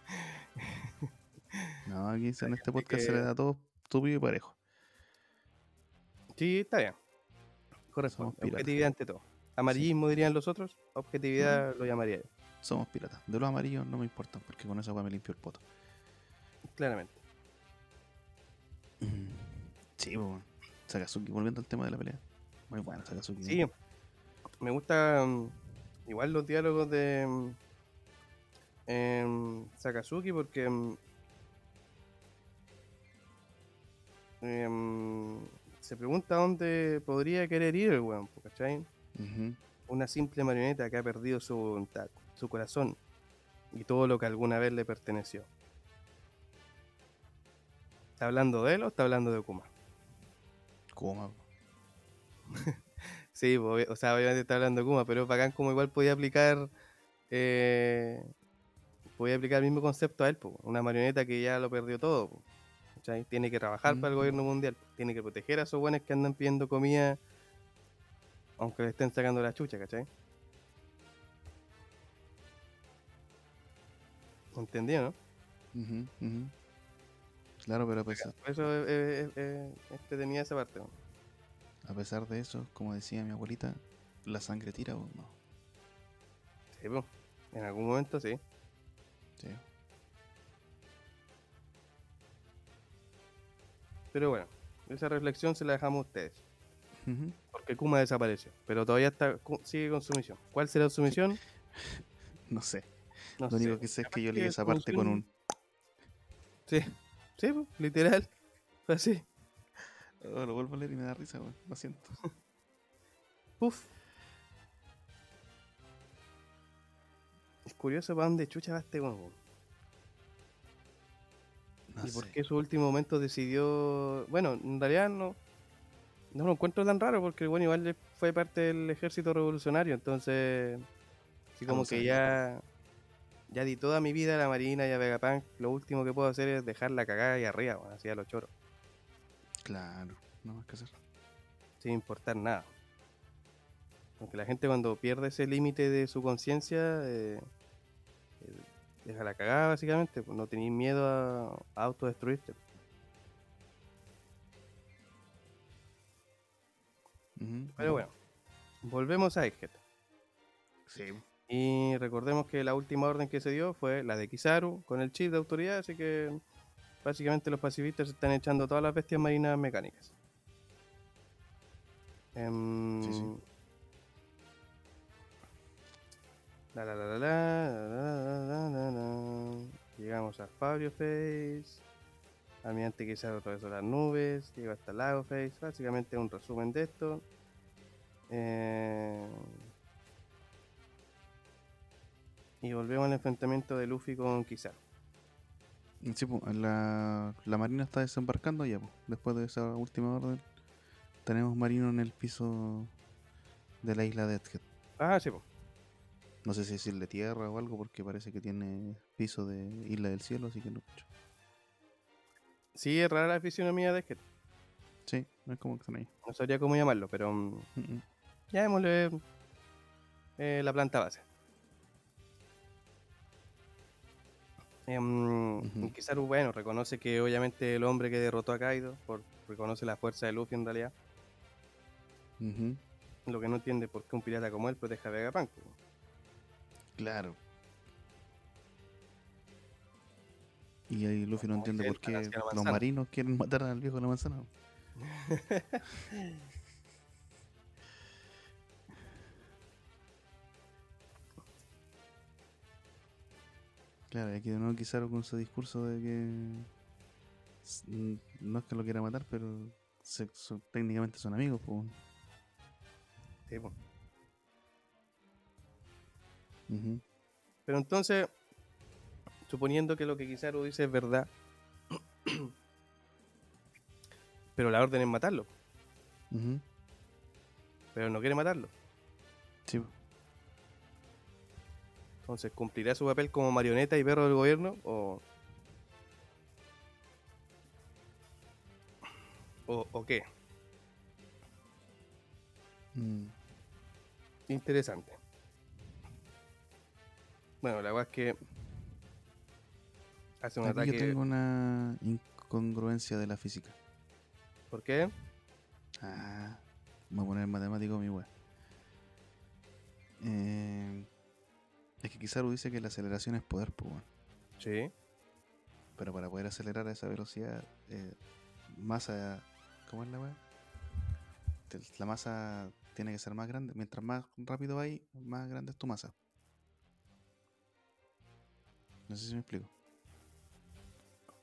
No, aquí en este podcast se le da todo estúpido y parejo. Sí, está bien. Piratas. Objetividad ante todo. Amarillismo dirían los otros, objetividad lo llamaría yo, Somos piratas. De los amarillos no me importan, porque con esa weá me limpio el poto. claramente. Sí, po, weón. Sakazuki, volviendo al tema de la pelea. Muy bueno, Sakazuki. Sí, me gusta mm, igual los diálogos de mm, em, Sakazuki porque mm, em, se pregunta dónde podría querer ir el weón, ¿cachai? Ujú. Una simple marioneta que ha perdido su voluntad, su corazón y todo lo que alguna vez le perteneció. ¿Está hablando de él o está hablando de Kuma? Kuma. Sí, obvi- o sea, obviamente está hablando de Kuma, pero bacán como igual podía aplicar eh, podía aplicar el mismo concepto a él, po, una marioneta que ya lo perdió todo, po, ¿cachai? Tiene que trabajar para el Mm. gobierno mundial, tiene que proteger a esos buenos que andan pidiendo comida aunque le estén sacando la chucha, ¿cachai? ¿Entendió, no? Ujú. Claro, pero pesar, Por eso eh, eh, eh, entretenida esa parte. A pesar de eso, como decía mi abuelita, la sangre tira, po, no. Sí, po. En algún momento sí. Sí. Pero bueno, esa reflexión se la dejamos a ustedes. Porque Kuma desapareció, pero todavía está sigue con su misión. ¿Cuál será su misión? No sé. No Lo único que sé es que yo leí esa parte con un. Sí, sí, po, literal. Fue así. Oh, lo vuelvo a leer y me da risa, weón. Lo siento. Uf. Es curioso para dónde chucha va este weón. No ¿Y por sé. qué en su último momento decidió.? Bueno, en realidad no. No lo encuentro tan raro porque bueno, igual fue parte del ejército revolucionario, entonces. Así como que ya. Ya di toda mi vida a la Marina y a Vegapunk. Lo último que puedo hacer es dejar la cagada ahí arriba, así a los choros. Claro, no más que hacer. Sin importar nada. Porque la gente cuando pierde ese límite de su conciencia, eh, eh, deja la cagada básicamente. pues, no tenéis miedo a, a autodestruirte. Pero bueno, volvemos a Egghead. Sí. Y recordemos que la última orden que se dio fue la de Kizaru con el chip de autoridad, así que básicamente los pacifistas están echando todas las bestias marinas mecánicas. Um, sí, sí. La, la, la, la Llegamos a Fabio Face. Almirante que se atravesó las nubes. Llega hasta Lago Face. Básicamente un resumen de esto. Em, y volvemos al enfrentamiento de Luffy con Kizaru. Sí, po, la, la marina está desembarcando ya, po. después de esa última orden. Tenemos marino en el piso de la isla de Egghead. Ah, sí, po. No sé si decirle tierra o algo, porque parece que tiene piso de isla del cielo, así que no escucho. Sí, es rara la fisionomía de que Sí, no es como que están ahí. no sabría cómo llamarlo, pero mm, Mm, mm. llamémosle eh, la planta base. Em, Ujú. Kizaru, bueno, reconoce que obviamente el hombre que derrotó a Kaido, por, reconoce la fuerza de Luffy en realidad. Lo que no entiende por qué un pirata como él protege a Vegapunk. Claro. Y ahí Luffy no entiende por qué los marinos quieren matar al viejo de la manzana. Claro, y aquí de nuevo Kizaru con su discurso de que n- no es que lo quiera matar, pero se- son- técnicamente son amigos. pues. Sí. Ujú. Pero entonces, suponiendo que lo que Kizaru dice es verdad, pero la orden es matarlo, pero no quiere matarlo. Sí. Entonces, ¿cumplirá su papel como marioneta y perro del gobierno? ¿O, o, o qué? Mm. Interesante. Bueno, la verdad es que hace un Aquí ataque. yo tengo una incongruencia de la física. ¿Por qué? Ah, voy a poner matemático mi wea. Eh, es que Kizaru dice que la aceleración es poder, pues, weón. Sí. Pero para poder acelerar a esa velocidad, eh, masa. ¿Cómo es la? Te- La masa tiene que ser más grande. Mientras más rápido vais, más grande es tu masa. No sé si me explico.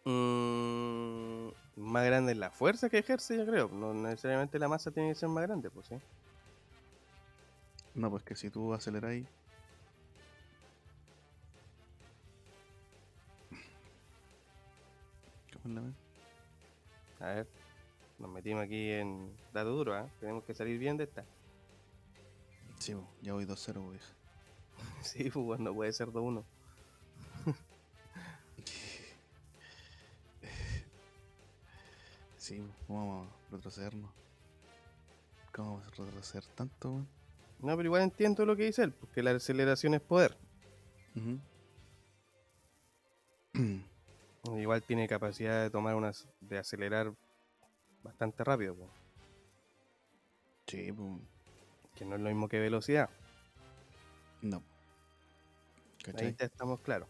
Mm, más grande es la fuerza que ejerce, yo creo. No necesariamente la masa tiene que ser más grande, pues sí. No, pues que si tú aceleráis. ¿Cómo es la wea? A ver, nos metimos aquí en dato duro, ¿ah? Tenemos que salir bien de esta. Sí, ya voy 2-0, bo, vieja. Sí, pues no puede ser 2-1. Sí, bo, ¿cómo vamos a retrocedernos? ¿Cómo vamos a retroceder tanto, weón? No, pero igual entiendo lo que dice él, porque la aceleración es poder. Ujú. Igual tiene capacidad de tomar unas. de acelerar bastante rápido, pues, sí, bo, que no es lo mismo que velocidad. no. Ahí ¿Cachai? ya estamos claros.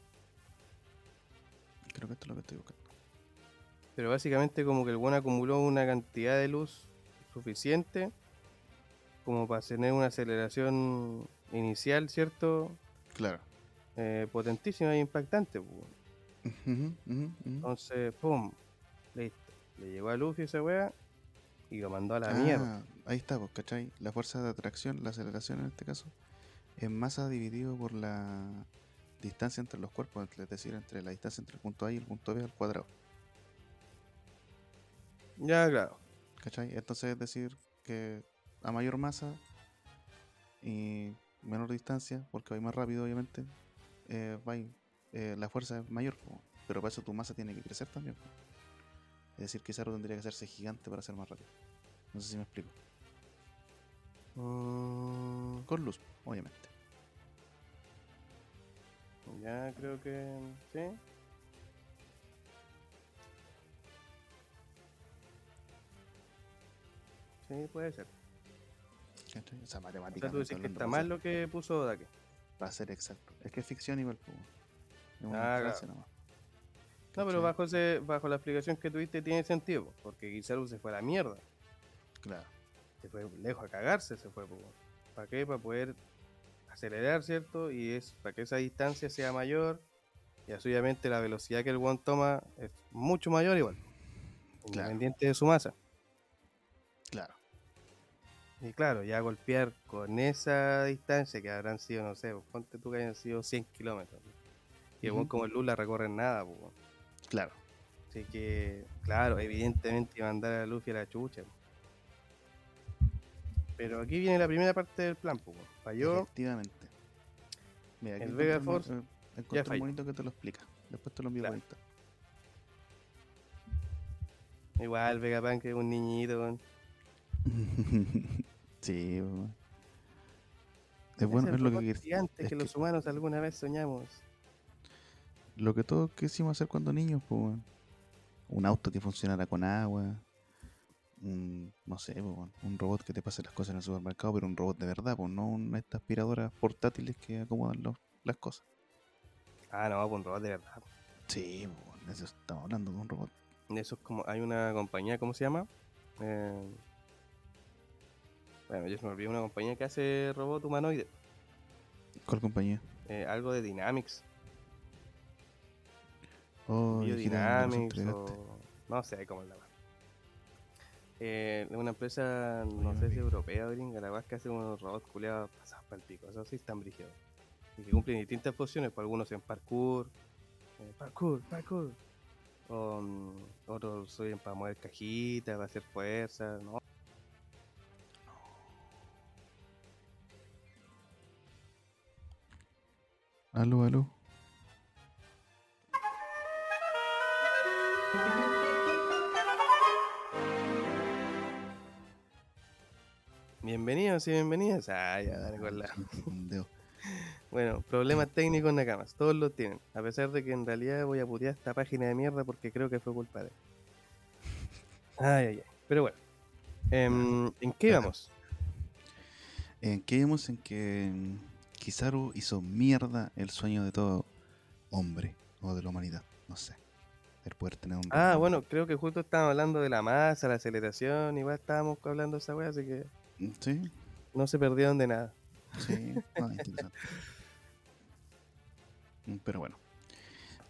Creo que esto es lo que estoy buscando. Pero básicamente como que el buen acumuló una cantidad de luz suficiente como para tener una aceleración inicial, ¿cierto? Claro. Eh, potentísima e impactante. Entonces, ¡pum! Listo. Le llegó a Luffy esa wea y lo mandó a la mierda. Ah, ahí está, pues, ¿cachai? La fuerza de atracción, la aceleración en este caso, es masa dividido por la distancia entre los cuerpos, es decir, entre la distancia entre el punto A y el punto B al cuadrado. Ya, claro. ¿Cachai? Entonces es decir que a mayor masa y menor distancia, porque vais más rápido obviamente, eh, vais eh, la fuerza es mayor, po, pero para eso tu masa tiene que crecer también. po. Es decir, que Kizaru tendría que hacerse gigante para ser más rápido. No sé si me explico. Mm, Con luz, obviamente. ya creo que sí. Sí, puede ser. O sea, O sea, matemáticamente tú decís que está mal lo que puso Dake. Para ser exacto. Es que es ficción igual, po. Una Ah, frase claro. nomás. No, pero bajo ese, bajo la explicación que tuviste tiene sentido, po, porque Kizaru se fue a la mierda. Claro. Se fue lejos a cagarse, se fue. ¿Para qué? Para poder acelerar, ¿cierto? Y es para que esa distancia sea mayor. Y así, obviamente la velocidad que el one toma es mucho mayor igual. Claro. Independiente de su masa. Claro. Y claro, ya golpear con esa distancia que habrán sido, no sé, ponte tú que hayan sido 100 kilómetros. El Ujú. one como el Lula recorren nada, pues. Claro. Así que, claro, evidentemente iba a mandar a Luffy a la chucha. Pero aquí viene la primera parte del plan, pues. Falló. Efectivamente. Mira, aquí el Vega un- Force eh, un falló. monito que te lo explica. Después te lo envío Claro. Igual Vegapunk es un niñito, sí, weón. Es bueno, el es lo que, gigante es que, que- los humanos alguna vez soñamos. Lo que todos quisimos hacer cuando niños, pues. Un auto que funcionara con agua. Un, no sé, pues, un robot que te pase las cosas en el supermercado, pero un robot de verdad, pues no una de estas aspiradoras portátiles que acomodan los- las cosas. Ah, no, pues un robot de verdad. Sí, pues, eso estamos hablando de un robot. Eso es como, hay una compañía, ¿cómo se llama? Eh, bueno, yo se me olvidó una compañía que hace robot humanoide. ¿Cuál compañía? Eh, algo de Dynamics. Oh, Biodynamics o... No sé cómo es la. Eh, una empresa, no sé si europea o gringa, la verdad es que hace unos robots culeados pasados para el pico, eso sí están brígidos. Y que cumplen distintas funciones, por algunos en parkour, eh, parkour, parkour. O, mm, otros suben para mover cajitas, para hacer fuerza, ¿no? Aló, aló. Bienvenidos y bienvenidas. Ah, ya, dale con la... Bueno, problemas técnicos Nakamas, todos los tienen. A pesar de que en realidad voy a putear esta página de mierda porque creo que fue culpa de. Ay, ay, ay. Pero bueno. Em, ¿En qué vamos? ¿En qué vemos? En que mm, Kizaru hizo mierda el sueño de todo hombre o de la humanidad. No sé. El poder tener un. Ah, bueno, creo que justo estábamos hablando de la masa, la aceleración, igual estábamos hablando de esa wea, así que Sí, no se perdieron de nada. sí. Ah, interesante. Mm, Pero bueno.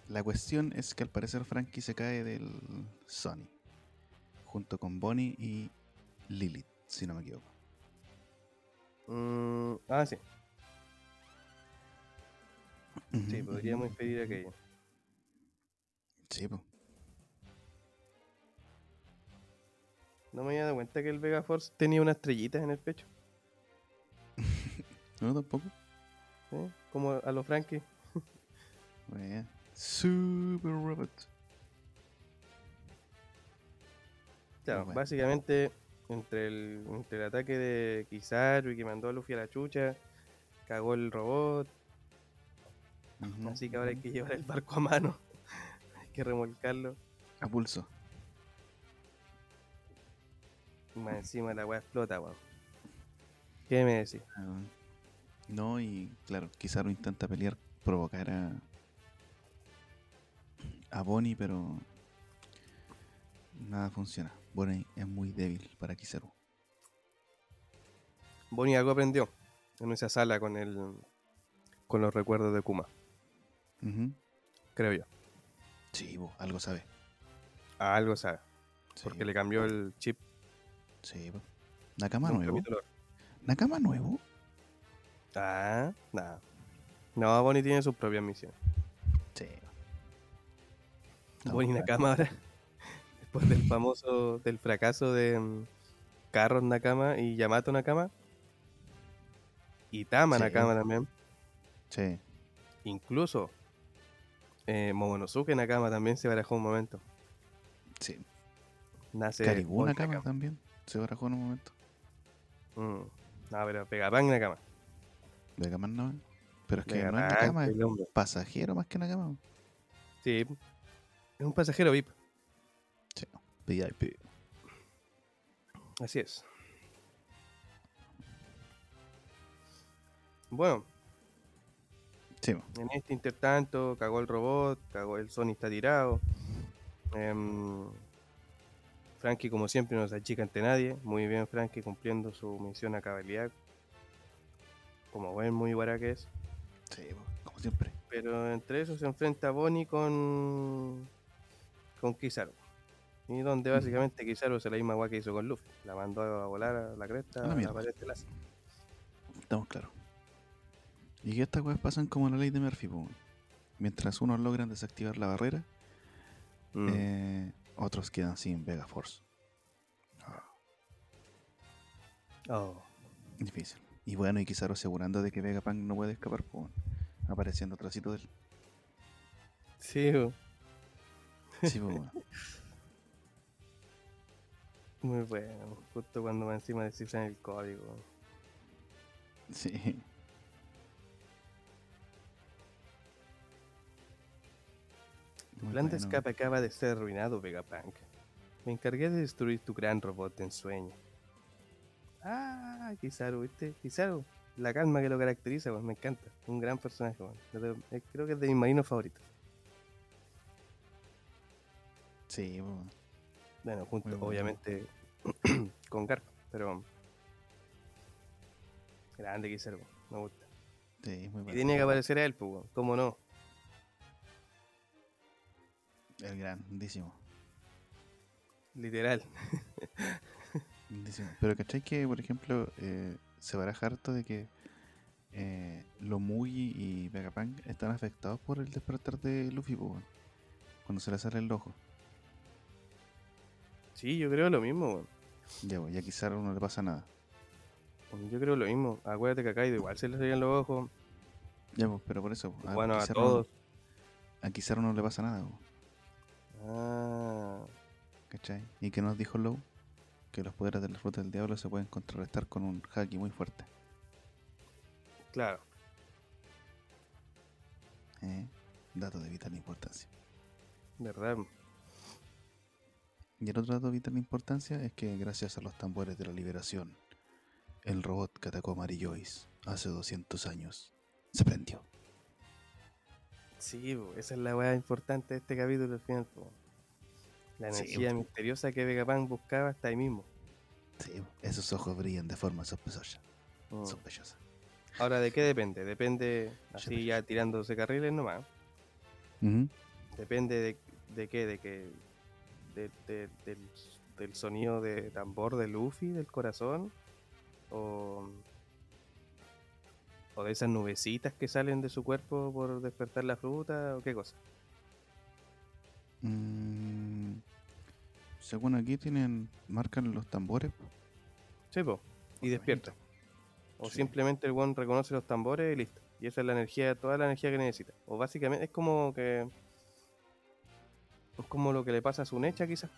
La cuestión es que al parecer Frankie se cae del Sony. Junto con Bonnie y Lilith, si no me equivoco. Mm, ah, sí, sí, podríamos impedir aquello. Sí, pues. No me había dado cuenta que el Vega Force tenía unas estrellitas en el pecho, No, tampoco. como a los Frankie. Bueno, Super Robot. Claro, bueno. básicamente entre el, entre el ataque de Kizaru y que mandó a Luffy a la chucha, cagó el robot, así que ahora hay que llevar el barco a mano, hay que remolcarlo, A pulso. Más encima la weá explota, weón. ¿Qué me decís? Ah. No, y claro, Kizaru intenta pelear, provocar a. a Bonnie, pero. Nada funciona. Bonnie es muy débil para Kizaru. Bonnie algo aprendió en esa sala con el con los recuerdos de Kuma, creo yo. Sí, bo, algo sabe. Algo sabe, Sí, porque le cambió el chip. Sí, bo. Nakama nuevo. capítulo. Nakama nuevo. Ah, nada. No, Bonnie tiene sus propias misiones. Sí. No, Bonnie. Nakama ahora, después del famoso, del fracaso de mm, Carros Nakama y Yamato Nakama, y Tama Sí. Nakama también, Sí. incluso Eh, Momonosuke Nakama también se barajó un momento. Sí. Nace Boy Nakama también. Se barajó en un momento. Mm. No, pero Vegapunk Nakama. Vegaman no. Pero es que no es Vegapunk, Nakama, es hombre. pasajero más que Nakama. Sí. Es un pasajero VIP. Sí. VIP. Así es. Bueno, Sí, en este intertanto cagó el robot, cagó el Sony está tirado. Em, Frankie, como siempre, no se achica ante nadie. Muy bien, Frankie, cumpliendo su misión a cabalidad. Como buen muy guará que es. sí, como siempre. Pero entre eso se enfrenta Bonnie con. con Kizaru. Y donde básicamente Kizaru hace la misma guay que hizo con Luffy. La mandó a volar a la cresta A la a la pared de láser. Estamos claros. Y que estas weas pasan como la ley de Murphy. Mientras unos logran desactivar la barrera, Mm. eh, otros quedan sin Vega Force. Oh. Difícil. Y bueno, y Kizaru asegurando de que Vegapunk no puede escapar, weón. apareciendo atrásito de él. Sí, bo. Sí, weón. muy bueno. Justo cuando va encima descifran el código. Sí. Tu plan de bueno. escape acaba de ser arruinado, Vegapunk. Me encargué de destruir tu gran robot de ensueño. Ah, Kizaru, ¿viste? Kizaru, la calma que lo caracteriza, weón, me encanta. Un gran personaje, eh, Creo que es de mis marinos favoritos. Sí, weón. Bueno, junto, bueno. obviamente, con Garp, pero. Grande Kizaru, me gusta. Sí, muy Y bueno. tiene que aparecer él, pues, ¿cómo no? El grandísimo. Literal. grandísimo. Pero ¿cachai que, por ejemplo, eh, se baraja harto de que eh, Lomugi y Vegapunk están afectados por el despertar de Luffy, weón. Cuando se le sale el ojo. Sí, yo creo lo mismo, weón. Ya, ya quizá no le pasa nada. Yo creo lo mismo. Acuérdate que a Kaido igual se le salían los ojos. Ya, pues, pero por eso. a bueno, a Kizaru no- todos. a no le pasa nada, Ah, ¿cachai? ¿Y qué nos dijo Low? Que los poderes de la fruta del diablo se pueden contrarrestar con un haki muy fuerte. claro. ¿eh? Dato de vital importancia. ¿Verdad? Y el otro dato de vital importancia es que gracias a los tambores de la liberación, el robot que atacó a Mary Joyce hace 200 años se prendió. Sí, po, esa es la weá importante de este capítulo al final. po. La energía misteriosa que Vegapunk buscaba está ahí mismo. Sí, esos ojos brillan de forma sospechosa. Mm. sospechosa. Ahora, ¿de qué depende? Depende, así ya tirándose carriles nomás. Ujú. Depende de, de qué, de que de- de- del, del sonido de tambor de Luffy, del corazón, o, o de esas nubecitas que salen de su cuerpo por despertar la fruta, o qué cosa. Mm, según aquí tienen, marcan los tambores. Sí, po, y despierta. O Sí. simplemente el one reconoce los tambores y listo. Y esa es la energía, toda la energía que necesita. O básicamente es como que. Es como lo que le pasa a Sunecha quizás.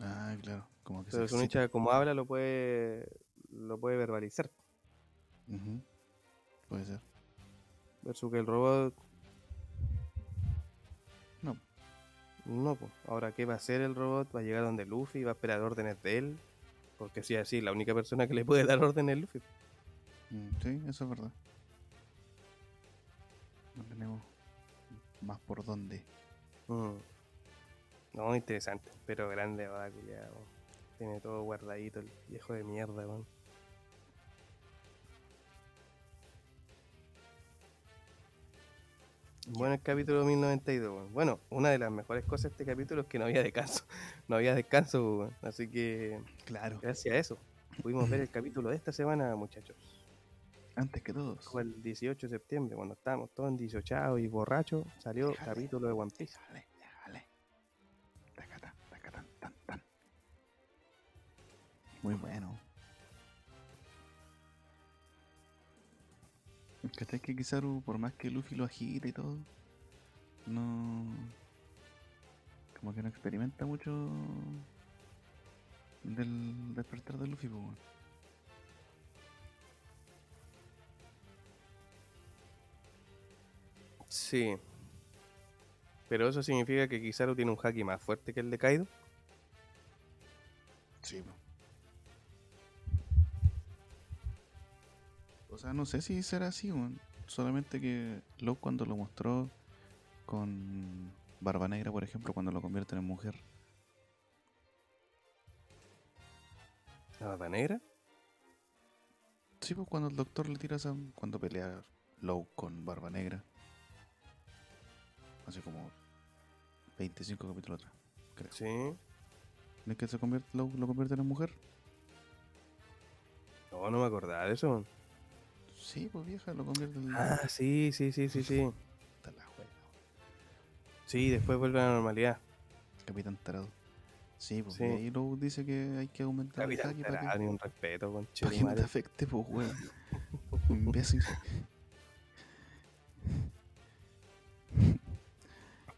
Ah, claro, como que se Pero. Sunecha como habla lo puede. lo puede verbalizar. Ujú. Puede ser. Versus que el robot. No. No, pues. Ahora, ¿qué va a hacer el robot? ¿Va a llegar donde Luffy? ¿Va a esperar órdenes de él? Porque si es así, la única persona que le puede dar órdenes es Luffy. Mm, sí, eso es verdad. No tenemos más por dónde. Mm. No, interesante, pero grande, va. Tiene todo guardadito el viejo de mierda, weón. Bueno, el capítulo 1092, weón. Bueno, una de las mejores cosas de este capítulo es que no había descanso. No había descanso, weón. Así que, Claro. gracias a eso, pudimos ver el capítulo de esta semana, muchachos. Antes que todos. Fue el 18 de septiembre, cuando estábamos todos en 18 y borrachos, salió el capítulo de One Piece. Déjale, déjale. Tan, tan. Muy bueno. ¿Cachai que Kizaru, por más que Luffy lo agita y todo, no. Como que no experimenta mucho del despertar de Luffy, pues. Sí. Pero eso significa que Kizaru tiene un haki más fuerte que el de Kaido. Sí, po. Sea, no sé si será así, weón. Solamente que Luke cuando lo mostró con Barba Negra, por ejemplo, cuando lo convierten en mujer. ¿La barba negra? Sí, pues cuando el doctor le tira esa... Cuando pelea Luke con Barba Negra. Hace como 25 capítulos atrás, creo. Sí. ¿No es que se convierte, lo, lo convierten en mujer? No, no me acordaba de eso. Sí, pues vieja, lo convierten en... Ah, sí, sí, sí, sí, sí. Puta la juega, Sí, después vuelve a la normalidad. Capitán Tarado. Sí, pues Sí. ahí Luke dice que hay que aumentar el Capitán haki para que... Tarado, ni un respeto, con Para que no te afecte, pues, weón. Imbécil.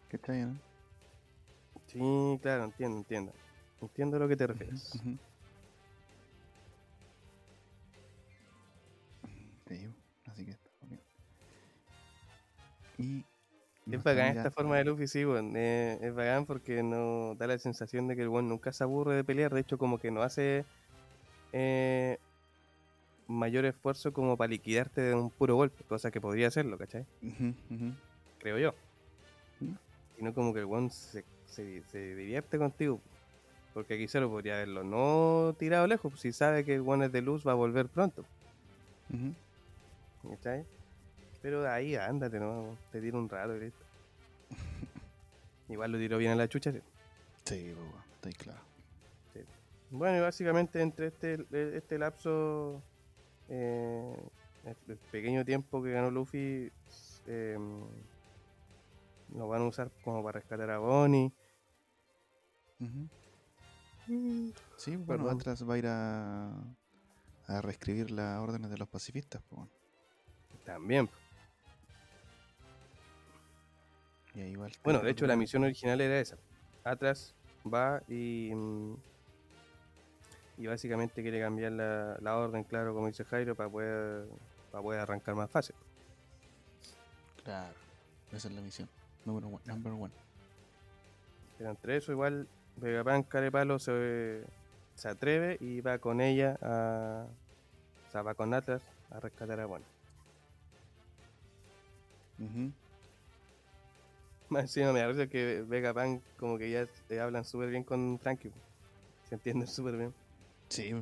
¿Cachai, no? Sí, claro, entiendo, entiendo. Entiendo a lo que te refieres. Sí, Y. Es bacán esta forma de Luffy, sí. Eh, es bacán porque no da la sensación de que el weón nunca se aburre de pelear. De hecho, como que no hace eh, mayor esfuerzo como para liquidarte de un puro golpe, cosa que podría hacerlo, ¿cachai? Ujú. Creo yo. ¿Mm? Sino como que el weón se, se, se divierte contigo. Porque quizá lo podría haberlo no tirado lejos, si sabe que el weón es de luz va a volver pronto. ¿Cachai? Pero ahí ándate, ¿no? Te tiro un rato listo. Igual lo tiró bien a la chucha. sí. Sí, pues, está claro. Bueno, y básicamente entre este, este lapso, eh, el pequeño tiempo que ganó Luffy, eh, lo van a usar como para rescatar a Bonnie. Sí, bueno. Atlas va a ir a, a reescribir las órdenes de los pacifistas, pues. También. Bueno, de hecho la misión original era esa. Atlas va y, mm, y básicamente quiere cambiar la, la orden, claro, como dice Jairo, para poder, para poder arrancar más fácil. Claro, esa es la misión. Número one, number one. Pero entre eso igual Vegapunk Carepalo se, se atreve y va con ella a... O sea, va con Atlas a rescatar a Bonnie. Ujú. Más encima me parece que Vegapunk como que ya eh, hablan súper bien con Frankie. Se entienden súper bien. Sí,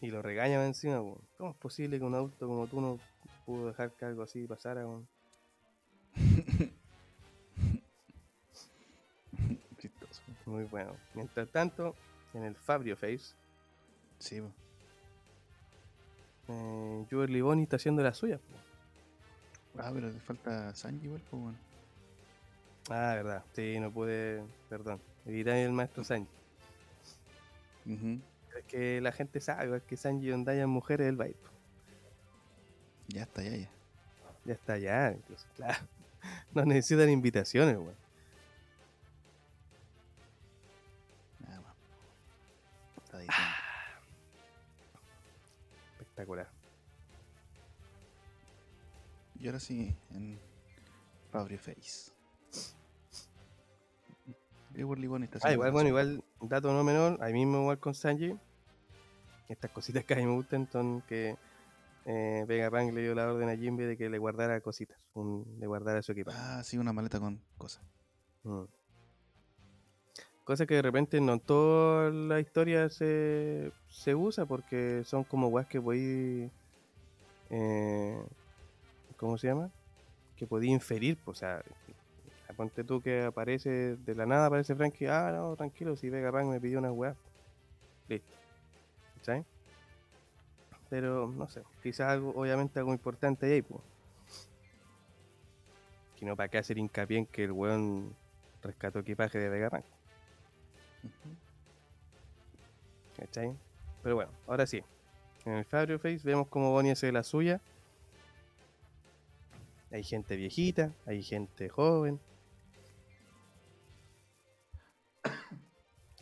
Y lo regañan encima. po. ¿Cómo es posible que un auto como tú no pudo dejar que algo así pasara? po? chistoso. Muy bueno. Mientras tanto, en el Fabrio Face, Sí, po. eh, Bonnie está haciendo la suya. po. Ah, pero le falta Sanji igual, pues, bueno. Ah, verdad. Sí, no pude. Perdón. Evitar el maestro Sanji. Ujú. Es que la gente sabe que Sanji y Ondaya mujeres del baile. Ya está, ya, ya. Ya está ya, incluso. Claro. No necesitan invitaciones, weón. Nada más. Está diciendo. Espectacular. Y ahora sí, en Fabri Face. Igual Liboni está Ah, igual, bueno, igual, dato no menor, ahí mismo igual con Sanji. Estas cositas que a mí me gustan son que eh, Vegapunk le dio la orden a Jimbe de que le guardara cositas, un- le guardara su equipaje. Ah, sí, una maleta con cosas. Mm. Cosa que de repente no en toda la historia se, se usa porque son como weas que podí. Eh, ¿Cómo se llama? Que podí inferir, pues, o sea, ponte tú que aparece de la nada, aparece Frankie, ah, no, tranquilo, si Vegapunk me pidió una wea. Listo. ¿Cachai? Pero, no sé, quizás algo, obviamente algo importante ahí, pues. Que no para qué hacer hincapié en que el weón rescató equipaje de Vegapunk. Ujú. ¿Cachai? Pero bueno, ahora sí. En el Fabio Face vemos como Bonnie hace la suya. Hay gente viejita, hay gente joven.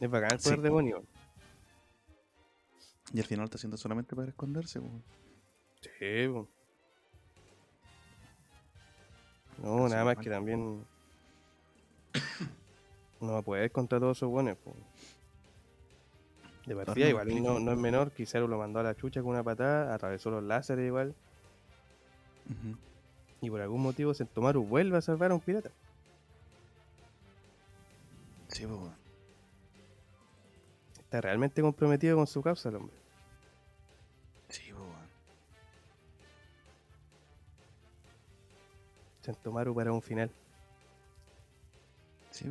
Es bacán el poder Sí. demonio. Y al final está haciendo solamente para esconderse, pues. Sí. No, nada más que también. No va a poder contra todos esos buenos, po. De partida, igual no, no es menor, quizás lo mandó a la chucha con una patada, atravesó los láseres igual, Ujú. Y por algún motivo Sentomaru vuelve a salvar a un pirata. Sí, pues. Está realmente comprometido con su causa el hombre. Sí, pues. Sentomaru para un final. Sí,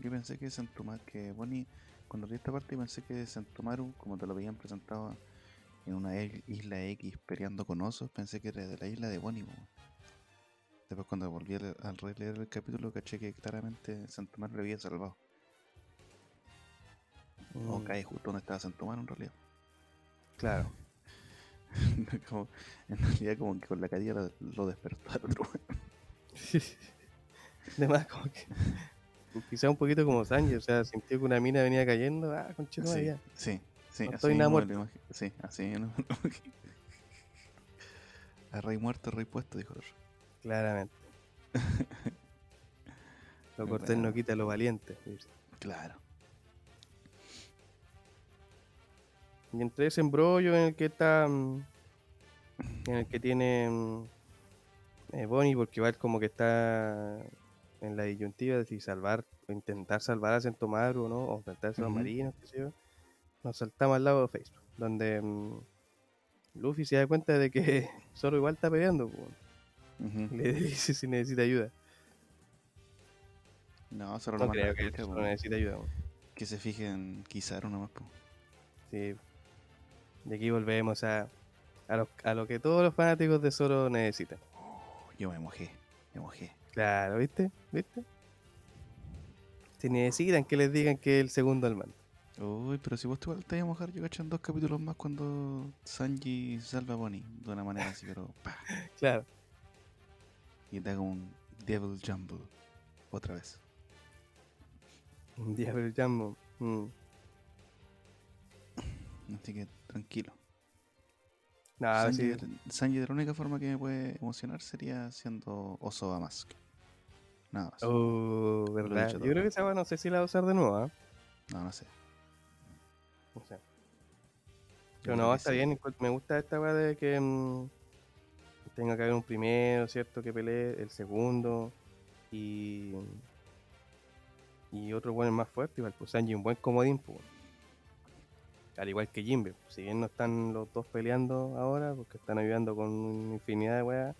yo pensé que Santomar, que Bonnie, cuando vi esta parte pensé que Santomaru, como te lo habían presentado en una isla X peleando con osos, pensé que era de la isla de Bonnie. po. Después cuando volví a al releer el capítulo caché que claramente Santomaru le había salvado. O Mm, cae justo donde estaba Santomaru en realidad. Claro. como, en realidad como que con la caída lo, lo despertó al otro. weón. Además, como que. Quizá un poquito como Sanji, o sea, sintió que una mina venía cayendo. Ah, conchito, sí, ya. sí, sí, No así estoy nada muerto. lo Sí, así lo imagi- A rey muerto, rey puesto, dijo el otro. Claramente. Lo cortés no quita lo valiente. Claro. Y entre ese embrollo en el que está. mm, En el que tiene. mm, eh, Bonnie, porque igual como que está en la disyuntiva de si salvar, o intentar salvar a Sentomaru o no, o enfrentarse a los marinos, qué sé yo. Nos saltamos al lado de Facebook, donde mm, Luffy se da cuenta de que Zoro igual está peleando. pues, Le dice si necesita ayuda. No, solo No creo que necesite ayuda. Que se fijen Kizaru nomás, po. Sí. Y aquí volvemos a, a, lo, a lo que todos los fanáticos de Zoro necesitan. Oh, yo me mojé, me mojé. Claro, ¿viste? ¿Viste? Si necesitan que les digan que es el segundo al mando. Uy, pero si vos te vas a mojar, yo cacho en dos capítulos más cuando Sanji salva a Bonnie de una manera así, pero Claro. Y te haga un Devil Jumble otra vez. Un pero Jumbo. Mm. Así que tranquilo. Nada, Sanji, sí. de- Sanji de la única forma que me puede emocionar sería siendo Oso Mask. Nada más. Oh, verdad. Yo creo que esa no sé si la va a usar de nuevo, ¿ah? No, no sé. No sé. Pero no, está sí. bien. Me gusta esta weá de que mm, tenga que haber un primero, ¿cierto? Que pelee el segundo. Y. Y otro bueno más fuerte, igual. Pues Sanji, un buen comodín, pues. Al igual que Jimbe. Si bien no están los dos peleando ahora, porque están ayudando con infinidad de weas.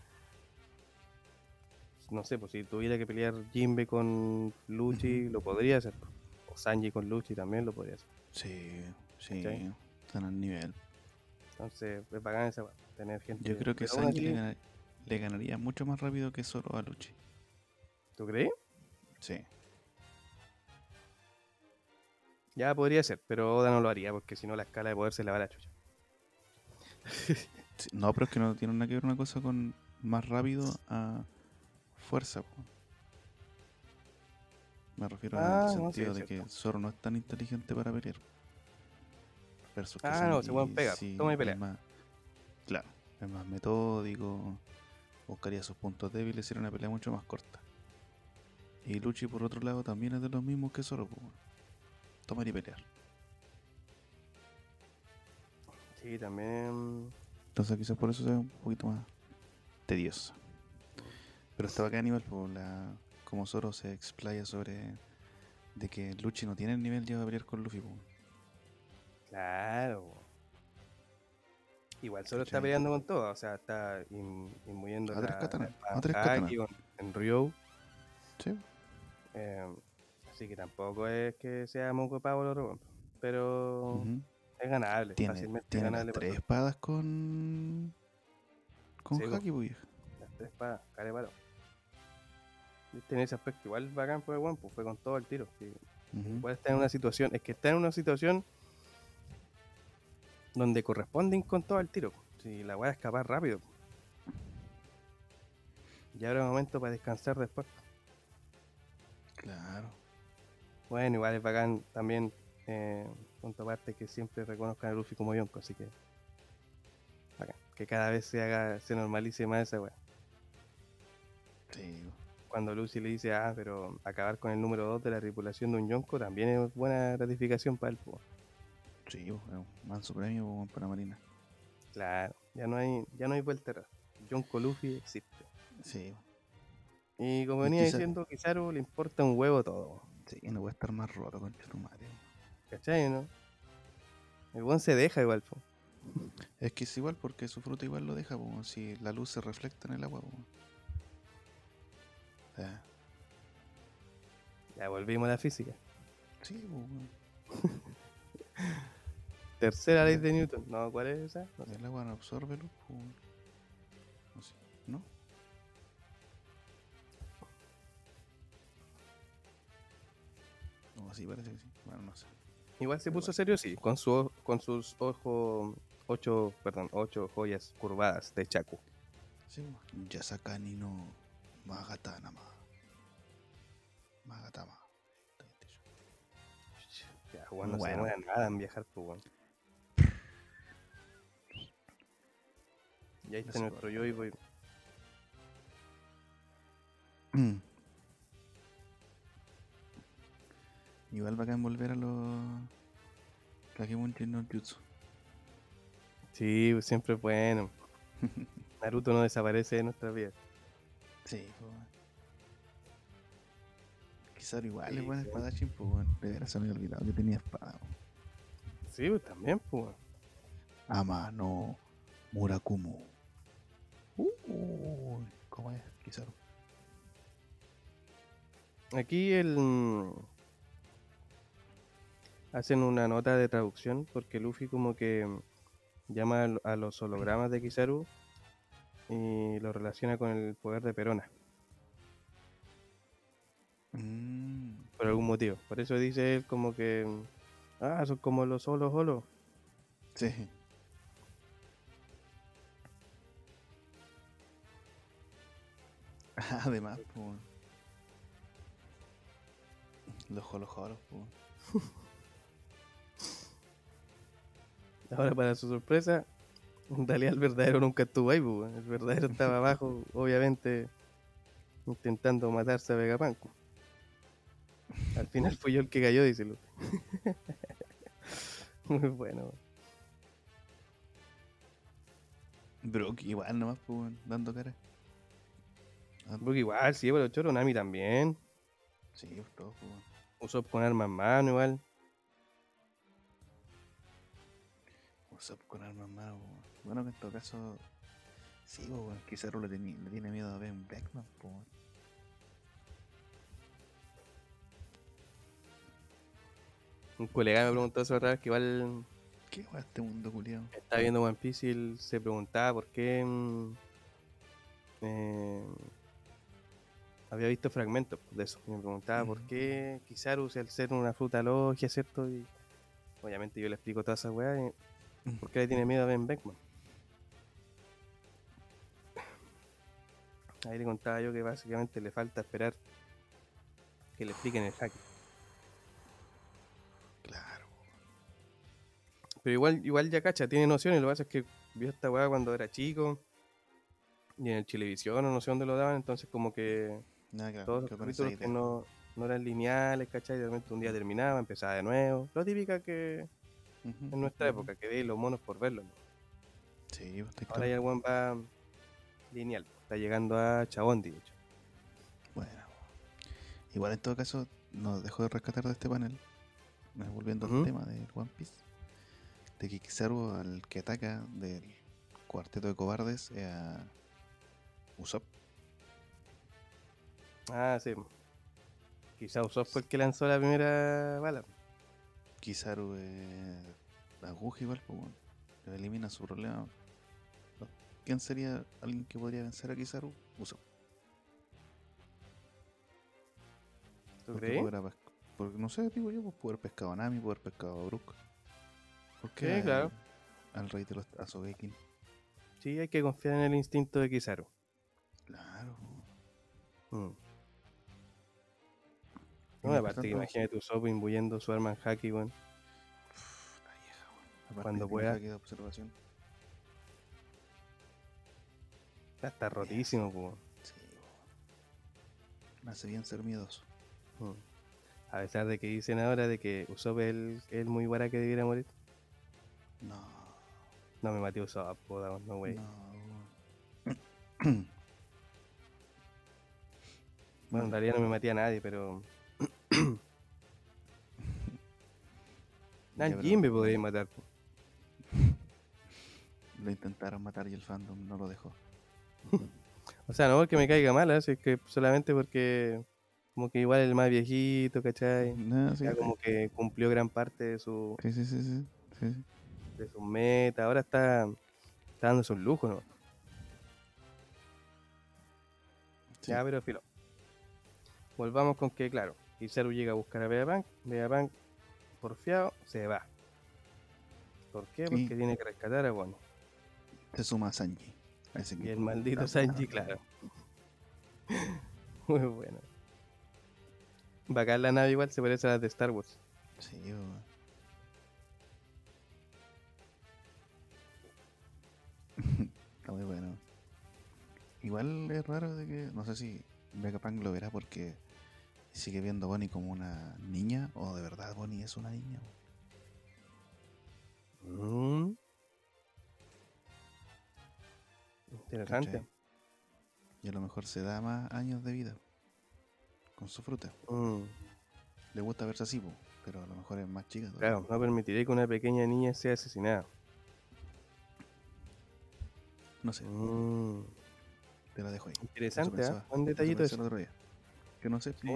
No sé, pues si tuviera que pelear Jimbe con Luchi, lo podría hacer. pues. O Sanji con Luchi también lo podría hacer. Sí, sí, están al nivel. Entonces, es bacán esa weá, tener gente. Yo creo que Sanji le, así- gana- le ganaría mucho más rápido que Zoro a Luchi. ¿Tú crees? Sí. Ya podría ser, pero Oda no lo haría porque si no la escala de poder se le va la chucha. Sí, No, pero es que no tiene nada que ver una cosa con más rápido a fuerza. po. Me refiero Ah, al no, sí, sentido de que. Zoro no es tan inteligente para pelear. Versus que Ah, no, ese Sanji weón pega, sí toma y pelea. más- claro, es más metódico, buscaría sus puntos débiles y sería una pelea mucho más corta. Y Luchi, por otro lado, también es de los mismos que Zoro. Tomar y pelear. Sí, también. Entonces quizás por eso sea un poquito más tedioso. Pero está bacán igual por la como Zoro se explaya sobre de que Luchi no tiene el nivel ya de pelear con Luffy. po. Claro. Igual solo está peleando con todo, o sea, está in- inmuyendo A tres katanas, la espada a tres con- en Ryo. Sí. eh, así que tampoco es que sea moco pavo el otro, weón, pero Ujú. es ganable, Tiene, fácilmente tiene las ganable. para tres espadas con con Sí. Haki, vieja. Las tres espadas, palo. Viste, en ese aspecto igual bacán fue bueno, pues fue con todo el tiro. sí. Ujú. Igual está en una situación, es que está en una situación donde corresponden con todo el tiro. Si la voy a escapar rápido. Y ahora es momento para descansar después. Claro. Bueno, igual es bacán también, eh, punto aparte, que siempre reconozcan a Luffy como Yonko, así que. bacán, Que cada vez se haga, se normalice más esa weá. Sí. Cuando Lucy le dice, ah, pero acabar con el número 2 de la tripulación de un Yonko también es buena gratificación para él, po. Sí, un manso premio para Marina. Claro, ya no hay, ya no hay vuelta atrás. Yonko Luffy existe. Sí, Y como Y venía quizá- diciendo, Kizaru le importa un huevo todo. sí, no voy a estar más roto con tu madre. ¿Cachai, no? El buen se deja igual, po. Es que es igual porque su fruta igual lo deja, po, si la luz se refleja en el agua. po. Ya volvimos a la física. sí, po. Tercera ley de Newton. No, ¿cuál es esa? No sé. el agua no absorbe luz. po. No sé, ¿no? No, sí, parece que sí. Bueno, no sé. Igual se puso serio, sí, con, su, con sus ojos, ocho, perdón, ocho joyas curvadas de Chaku. Sí. Yasakani no Magatanama. Magatama. Ya, Juan no Bueno. se demora nada en viajar, pues, Y ahí está Eso nuestro va. yo y voy. Igual bacán volver a los Kagemunchi no Jutsu. Sí, pues, siempre es bueno. Naruto no desaparece de nuestra vida. Sí, pues. Kizaru igual Sí, es buen sí. espadachín, pues weón. De veras se me había olvidado que tenía espada. weón. Sí, pues también, pues. weón. Ama no Murakumo. Uh, ¿Cómo es Kizaru? Aquí el. mm, Hacen una nota de traducción porque Luffy como que mm, llama a los hologramas de Kizaru y lo relaciona con el poder de Perona, Mm, por algún motivo. Por eso dice él como que. Ah, son como los solos holos. sí. Además, pues. Los jolojolos, pues. Ahora, para su sorpresa, en realidad el verdadero nunca estuvo ahí, pues. El verdadero estaba abajo, obviamente, intentando matarse a Vegapunk. Al final fui yo el que cayó, dice Luffy. Muy bueno. Brook igual nomás, pues, dando cara. Ah, Porque igual, sí, pero Choro Nami también. Sí, pues todo, pues, weón. Usopp con armas en mano igual. Usopp con armas en mano, weón. Bueno, que en todo caso. Sí, pues, weón. Kizaru le, teni- le tiene miedo a Ben Beckman, pues, weón. Un colega me preguntó eso otra vez que igual ¿Qué weón este mundo culiado? estaba viendo One Piece y él se preguntaba por qué mm, eh, había visto fragmentos de eso. Y me preguntaba por Mm. qué Kizaru, al ser una fruta logia, ¿cierto? Y obviamente yo le explico todas esas weas. y ¿Por qué le tiene miedo a Ben Beckman? Ahí le contaba yo que básicamente le falta esperar que le expliquen el hack. Claro. Pero igual, igual ya cacha, tiene nociones. Lo que pasa es que vio esta weá cuando era chico. Y en el Chilevisión o no sé dónde lo daban. Entonces como que Claro. todos los capítulos que no, no eran lineales, ¿cachai? De repente un día terminaba, empezaba de nuevo. Lo típica que en nuestra época, que veis los monos por verlos. Sí, pues Ahora claro. ya el weón va lineal. Está llegando a Chabondi, de hecho. Bueno. Igual en todo caso, nos dejó de rescatar de este panel. eh, Volviendo al tema del One Piece. De que Kizaru al que ataca del cuarteto de cobardes es a Usopp. Ah, sí. Quizá Usopp fue el que lanzó la primera bala. Kizaru es aguja igual, pues bueno. Elimina su problema. ¿Quién sería alguien que podría vencer a Kizaru? Usopp. ¿Tú Porque crees? Porque no sé, digo yo, pues haber pescado a Nami, haber pescado a Brook. ¿Por qué Sí, al- claro. Al rey de los a Sogekin? Sí, hay que confiar en el instinto de Kizaru. Claro. Mm. No, aparte que imagínate Usopp imbuyendo su arma en haki, weón. Aparte Cuando pueda. de observación. Está rotísimo, weón. Sí, weón. Me hace bien ser miedoso. Mm. A pesar de que dicen ahora de que Usopp es el, el muy guara que debiera morir. No, No me maté Usopp, weón, no, wey. no, weón. Bueno, en realidad no me maté a nadie, pero. Pero Jimbe podría matar. Lo intentaron matar y el fandom no lo dejó. O sea, no porque me caiga mal, ¿eh? Si es que solamente porque. Como que igual el más viejito, ¿cachai? No, sí, Ya como que cumplió gran parte de su, sí, sí, sí, sí, sí, sí. de sus metas. Ahora está, está dando sus lujos, ¿no? Ya, pero filo. Volvamos con que, claro, Kizaru llega a buscar a Vegapunk. Vegapunk, porfiado, se va. ¿Por qué? Porque Y- tiene que rescatar a Bonnie. Se suma a Sanji. a ese Y el maldito Sanji, claro. Muy bueno. Bacán la nave igual, se parece a la de Star Wars. Sí, weón. Está muy bueno. Igual es raro de que, no sé si Vegapunk lo verá porque sigue viendo a Bonnie como una niña o de verdad Bonnie es una niña. Mm. Interesante. ¿Cachai? Y a lo mejor se da más años de vida con su fruta. Mm. Le gusta verse así, pero a lo mejor es más chica. todavía. Claro, no permitiré que una pequeña niña sea asesinada. No sé, Mm. te la dejo ahí. Interesante, ¿ah? pensaba- Un detallito pensé eso. Que no sé Sí.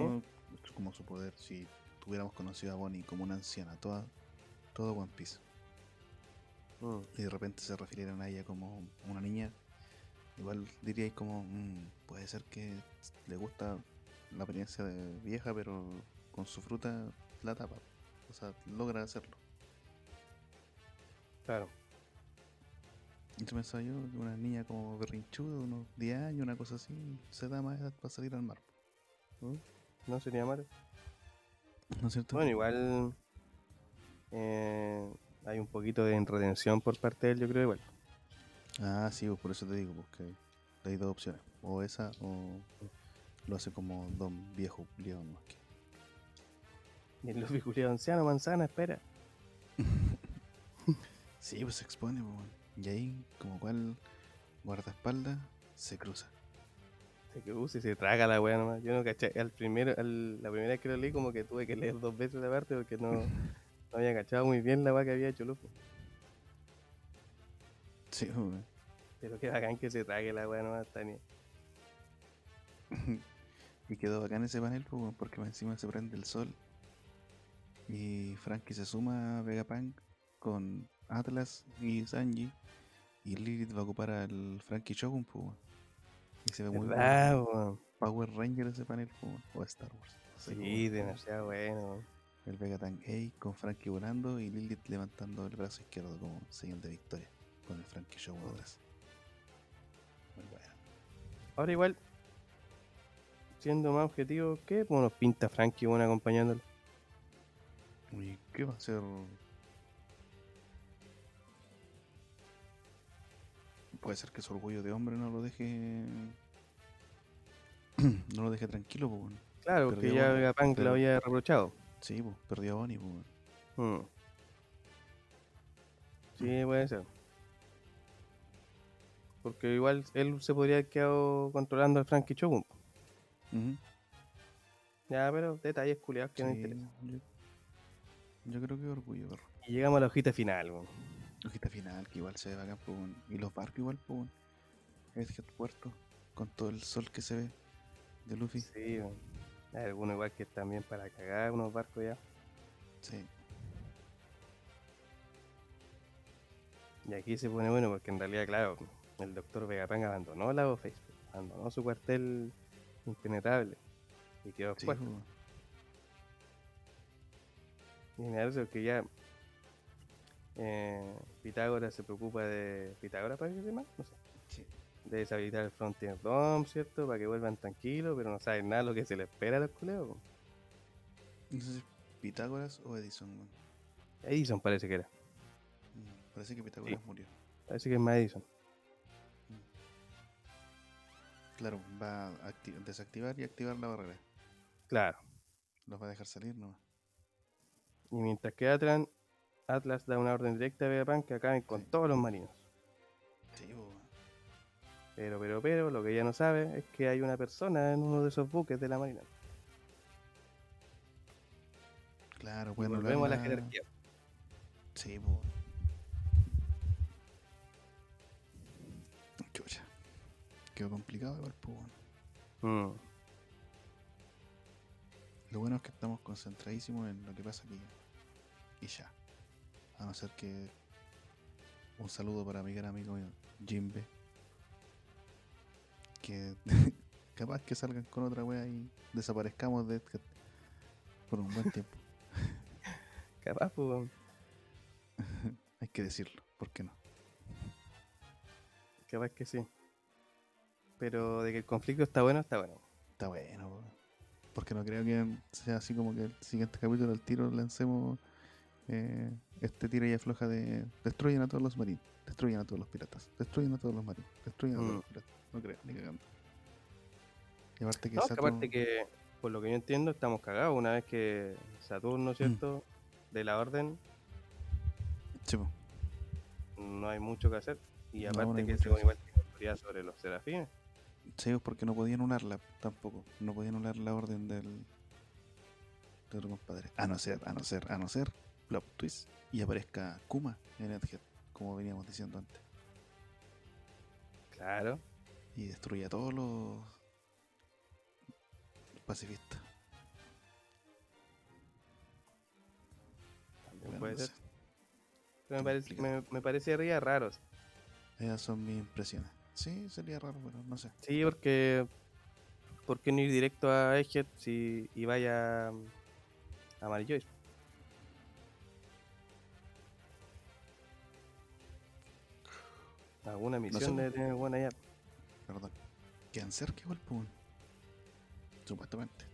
como su poder si tuviéramos conocido a Bonnie como una anciana, toda, todo One Piece, Mm. y de repente se refirieran a ella como una niña, igual diríais como, "Mm, puede ser que le gusta la apariencia de vieja, pero con su fruta la tapa. O sea, logra hacerlo. Claro. Entonces pensaba yo, una niña como berrinchuda, unos 10 años, una cosa así, se da más edad para salir al mar. Mm. No sería malo. ¿No es cierto? Bueno, igual eh, hay un poquito de redención por parte de él, yo creo igual. Ah, sí, pues por eso te digo, porque hay dos opciones. O esa, o lo hace como don viejo león más que. Y el culiao anciano, manzana, espera. Sí, pues se expone, pues. Y ahí, como cual guardaespaldas, se cruza. Se cruza y se traga la wea nomás. Yo no caché. Al primero, al- la primera vez que lo leí, como que tuve que leer dos veces la parte porque no, no había cachado muy bien la wea que había hecho Luffy. Sí, pues, weón. Pero qué bacán que se trague la wea nomás, Tania. Y quedó bacán ese panel, pues, porque encima se prende el sol. Y Frankie se suma a Vegapunk con Atlas y Sanji. Y Lilith va a ocupar al Frankie Shogun, pues. Y se ve muy bueno. Power Ranger ese panel, o Star Wars. Sí, demasiado bueno. El Vegapunk A con Frankie volando y Lilith levantando el brazo izquierdo como señal de victoria. Con el Frankie atrás. Muy bueno. Ahora igual, siendo más objetivo, ¿qué bueno, pinta Frankie bueno acompañándolo? ¿Y qué va a hacer? Puede ser que su orgullo de hombre no lo deje. no lo deje tranquilo, pues. Claro, porque ya Bonnie, Vegapunk pero- lo había reprochado. Sí, pues, perdió a Bonnie, pues. weón. Mm. Sí, puede ser. Porque igual él se podría haber quedado controlando al Frankie Shogun. Ujú. Ya, pero detalles culiados que no Sí, interesan. yo, yo creo que orgullo, perro. Y llegamos a la hojita final, weón. Hojita final, que igual se ve bacán, pues. Y los barcos igual, pues. weón. Egghead Puerto, con todo el sol que se ve de Luffy. Sí, weón. Hay algunos igual que también para cagar unos barcos ya. Sí. Y aquí se pone bueno porque en realidad, claro, el doctor Vegapunk abandonó la face, abandonó su cuartel impenetrable y quedó Sí. Y me parece que ya eh, Pitágoras se preocupa de. ¿Pitágoras parece que se llama? No sé. Sí. de deshabilitar el Frontier Dome, ¿cierto? Para que vuelvan tranquilos, pero no saben nada lo que se les espera a los culeos. No sé si Pitágoras o Edison, weón. Edison parece que era. Mm, Parece que Pitágoras murió. Parece que es más Edison. Claro, va a acti- desactivar y activar la barrera. Claro. Los va a dejar salir nomás. Y mientras que Atlan, Atlas da una orden directa a Vegapunk que acaben con Sí. todos los marinos. Sí. Pero, pero, pero, lo que ella no sabe es que hay una persona en uno de esos buques de la marina. Claro, Y pueden volvemos a la jerarquía. Sí, po. Chucha. Quedó complicado igual, po, weón. Mm. Lo bueno es que estamos concentradísimos en lo que pasa aquí. Y ya. A no ser que. Un saludo para mi gran amigo Jimbe. Que capaz que salgan con otra wea y desaparezcamos de por un buen tiempo. Capaz, pues. Hay que decirlo, ¿por qué no? capaz que sí. Pero de que el conflicto está bueno, está bueno. Está bueno, po. porque no creo que sea así como que el siguiente capítulo al tiro lancemos eh, este tira y afloja de destruyen a todos los marines, destruyen a todos los piratas, destruyen a todos los marines, destruyen a todos Mm. los piratas. No creo, ni cagando. Y aparte que No, que Saturn- aparte que, por lo que yo entiendo, estamos cagados. Una vez que Saturno, ¿cierto? De la orden, po. no hay mucho que hacer. Y No, aparte no hay que según igual tiene autoridad sobre los serafines. Sí, pues, porque no podían anularla tampoco. No podían anular la orden del, del otro compadre. A no ser, a no ser, a no ser, plot twist. Y aparezca Kuma en Edgehead, como veníamos diciendo antes. Claro. Y destruye a todos los pacifistas. También puede ser. Pero me, parece, me, me parecería raro. Esas son mis impresiones. Sí, sería raro, pero no sé. Sí, porque. ¿Por qué no ir directo a Egghead si y vaya a Mary Joyce? Alguna misión sé. debe tener buena ya. Perdón. Quedan cerca igual, pues. Supuestamente.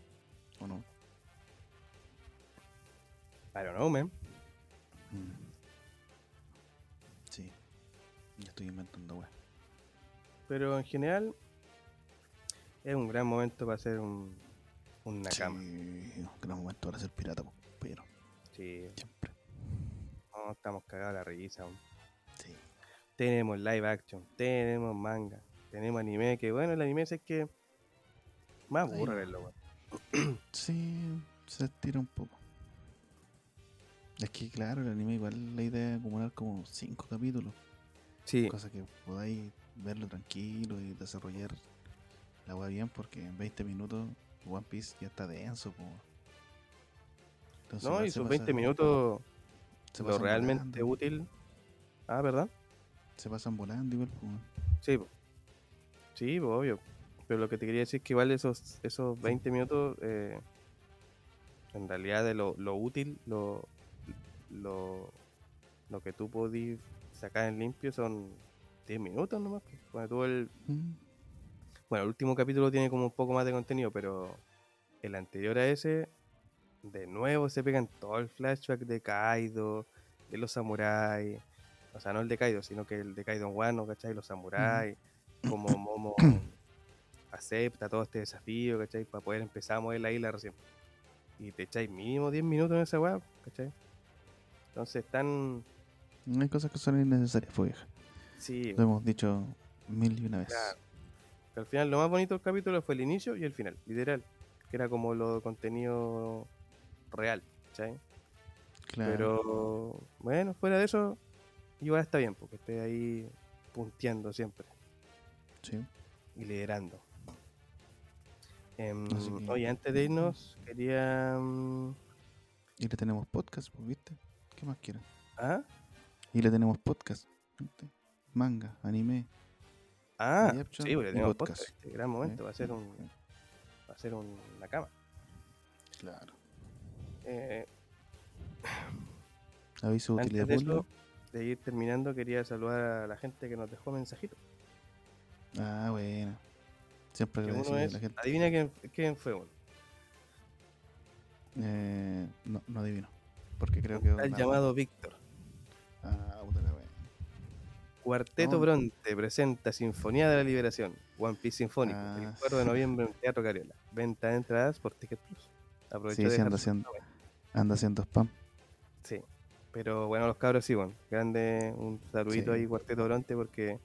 ¿O no? I don't know, man. Mm. Sí. Ya estoy inventando, weá. Pero en general es un gran momento para hacer un, un Nakama. Sí, un gran momento para ser pirata, po, pero Sí, siempre. no, estamos cagados la risa. aún. Tenemos live action, tenemos manga, tenemos anime, que bueno, el anime es que más no. verlo, weón. Sí, se estira un poco. Es que, claro, el anime igual la idea es acumular como 5 capítulos. Sí, Cosa que podáis verlo tranquilo y desarrollar la weá bien, porque en 20 minutos One Piece ya está denso, po. Entonces, no, y sus pasa- 20 minutos, se lo realmente útil. Ah, ¿verdad? Se pasan volando igual, po. Sí, sí, obvio. Pero lo que te quería decir es que igual esos, esos 20 minutos, eh, en realidad de lo, lo útil, lo, lo, lo que tú podís sacar en limpio son 10 minutos nomás. pues. Bueno, tú el, Mm, bueno, el último capítulo tiene como un poco más de contenido, pero el anterior a ese, de nuevo se pegan todo el flashback de Kaido, de los samuráis. O sea, no el de Kaido, sino que el de Kaido Wano, ¿cachai? Los samuráis, como Momo acepta todo este desafío, ¿cachai? Para poder empezar a mover la isla recién. Y te echáis mínimo 10 minutos en esa weá, ¿cachai? Entonces están. Hay cosas que son innecesarias, fue vieja. Sí, Lo hemos dicho mil y una vez. Claro. Que al final lo más bonito del capítulo fue el inicio y el final, literal. Que era como lo contenido real, ¿cachai? Claro. Pero bueno, fuera de eso, igual está bien, porque esté ahí punteando siempre Sí. y liderando. Así que- Oye, antes de irnos, quería. mm, Y le tenemos podcast, pues, ¿viste? ¿Qué más quieren? ¿Ah? Y le tenemos podcast. ¿viste? Manga, anime. Ah, action sí, porque y tenemos podcast. podcast. Este gran momento, va a ser un. Va a ser un- una cama. Claro. Eh, Aviso de utilidad pública. De ir terminando, quería saludar a la gente que nos dejó mensajitos. Ah, bueno. Siempre agradecido uno a es, la gente. adivina quién, quién fue uno. Eh, no, no adivino. Porque creo que. El llamado Víctor. Ah, puta la wea. Cuarteto. Bronte presenta Sinfonía de la Liberación, One Piece Sinfónico, el Ah, 4 de noviembre en Teatro Cariola. Venta de entradas por Ticket Plus. Aprovecha Sí, de sí, anda haciendo. Anda haciendo spam. Sí. Pero bueno, los cabros sí, bueno. Grande, un saludito Sí. ahí, Cuarteto Bronte, porque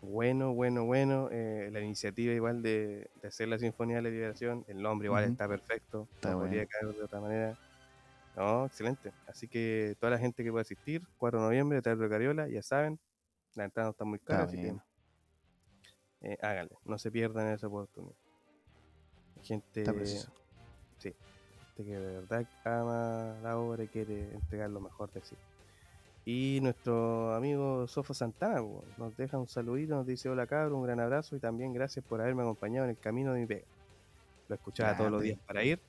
bueno, bueno, bueno. eh, la iniciativa igual de, de hacer la Sinfonía de la Liberación, el nombre igual está perfecto, Está no podría caer de otra manera. No, excelente. Así que toda la gente que pueda asistir, 4 de noviembre, Teatro Cariola, ya saben, la entrada no está muy cara, Está así bien. que eh, háganle, no se pierdan esa oportunidad. Gente, Está preciso. Gente que de verdad ama la obra y quiere entregar lo mejor de sí. Y nuestro amigo Sofo Santana nos deja un saludito, nos dice hola cabro, un gran abrazo y también gracias por haberme acompañado en el camino de mi pega. Lo escuchaba todos los días para ir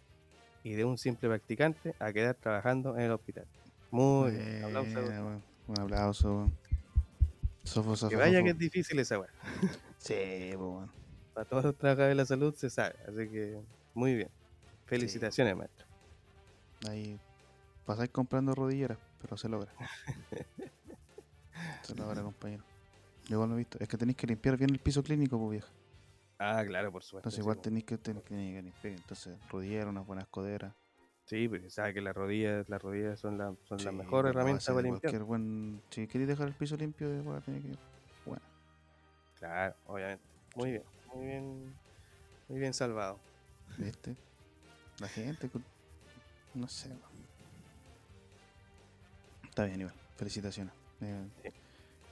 y de un simple practicante a quedar trabajando en el hospital. Muy bien, aplauso. Buena, weón. Un aplauso. Sofo, sofo, Que vaya sofo. que es difícil esa weá. Sí, pues. Para todos los trabajadores de la salud se sabe, así que muy bien. Felicitaciones, maestro. Ahí pasáis comprando rodilleras, pero se logra. se logra, compañero. Yo igual lo he visto. Es que tenéis que limpiar bien el piso clínico, pues vieja. Ah, claro, por supuesto. Entonces sí, igual tenéis que, tenéis que limpiar. Entonces, rodillera, unas buenas coderas. Sí, porque sabe que las rodillas, las rodillas son la, son la Sí, mejor pues, herramienta para limpiar. Buen... Si queréis dejar el piso limpio, igual tiene que... Bueno, Claro, obviamente. Muy bien, muy bien, muy bien salvado. ¿viste? La gente... No sé. Está bien, igual. Felicitaciones. Eh,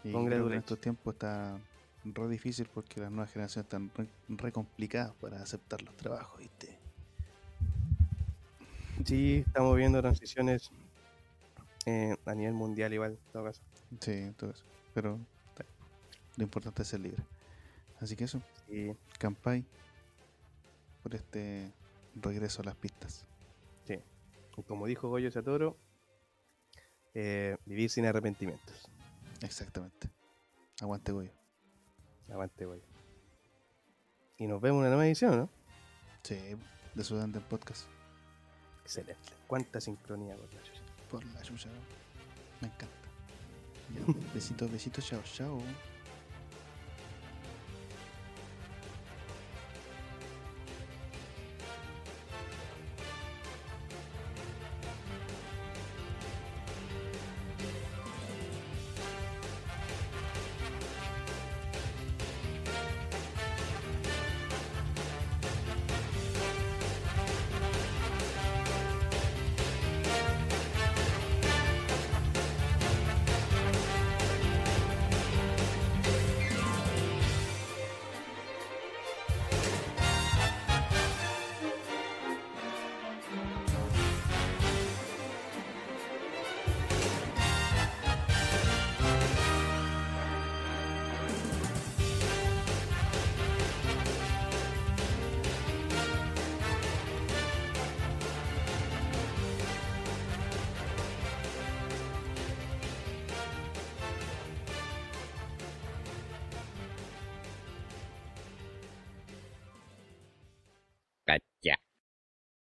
Sí. y creo que en estos tiempos está re difícil porque las nuevas generaciones están re, re complicadas para aceptar los trabajos, ¿viste? Sí, estamos viendo transiciones eh, a nivel mundial igual, en todo caso. Sí, todo eso. Pero lo importante es ser libre. Así que eso, Sí, Campai por este regreso a las pistas. sí. Y como dijo Goyo Satoro, eh, vivir sin arrepentimientos. Exactamente. Aguante, Goyo. Aguante, Goyo. Y nos vemos en una nueva edición, ¿no? Sí, de Sudán del podcast. Excelente. Cuánta sincronía con la chucha. Por la chucha. Me encanta. Ya, besitos, besitos, chao, chao.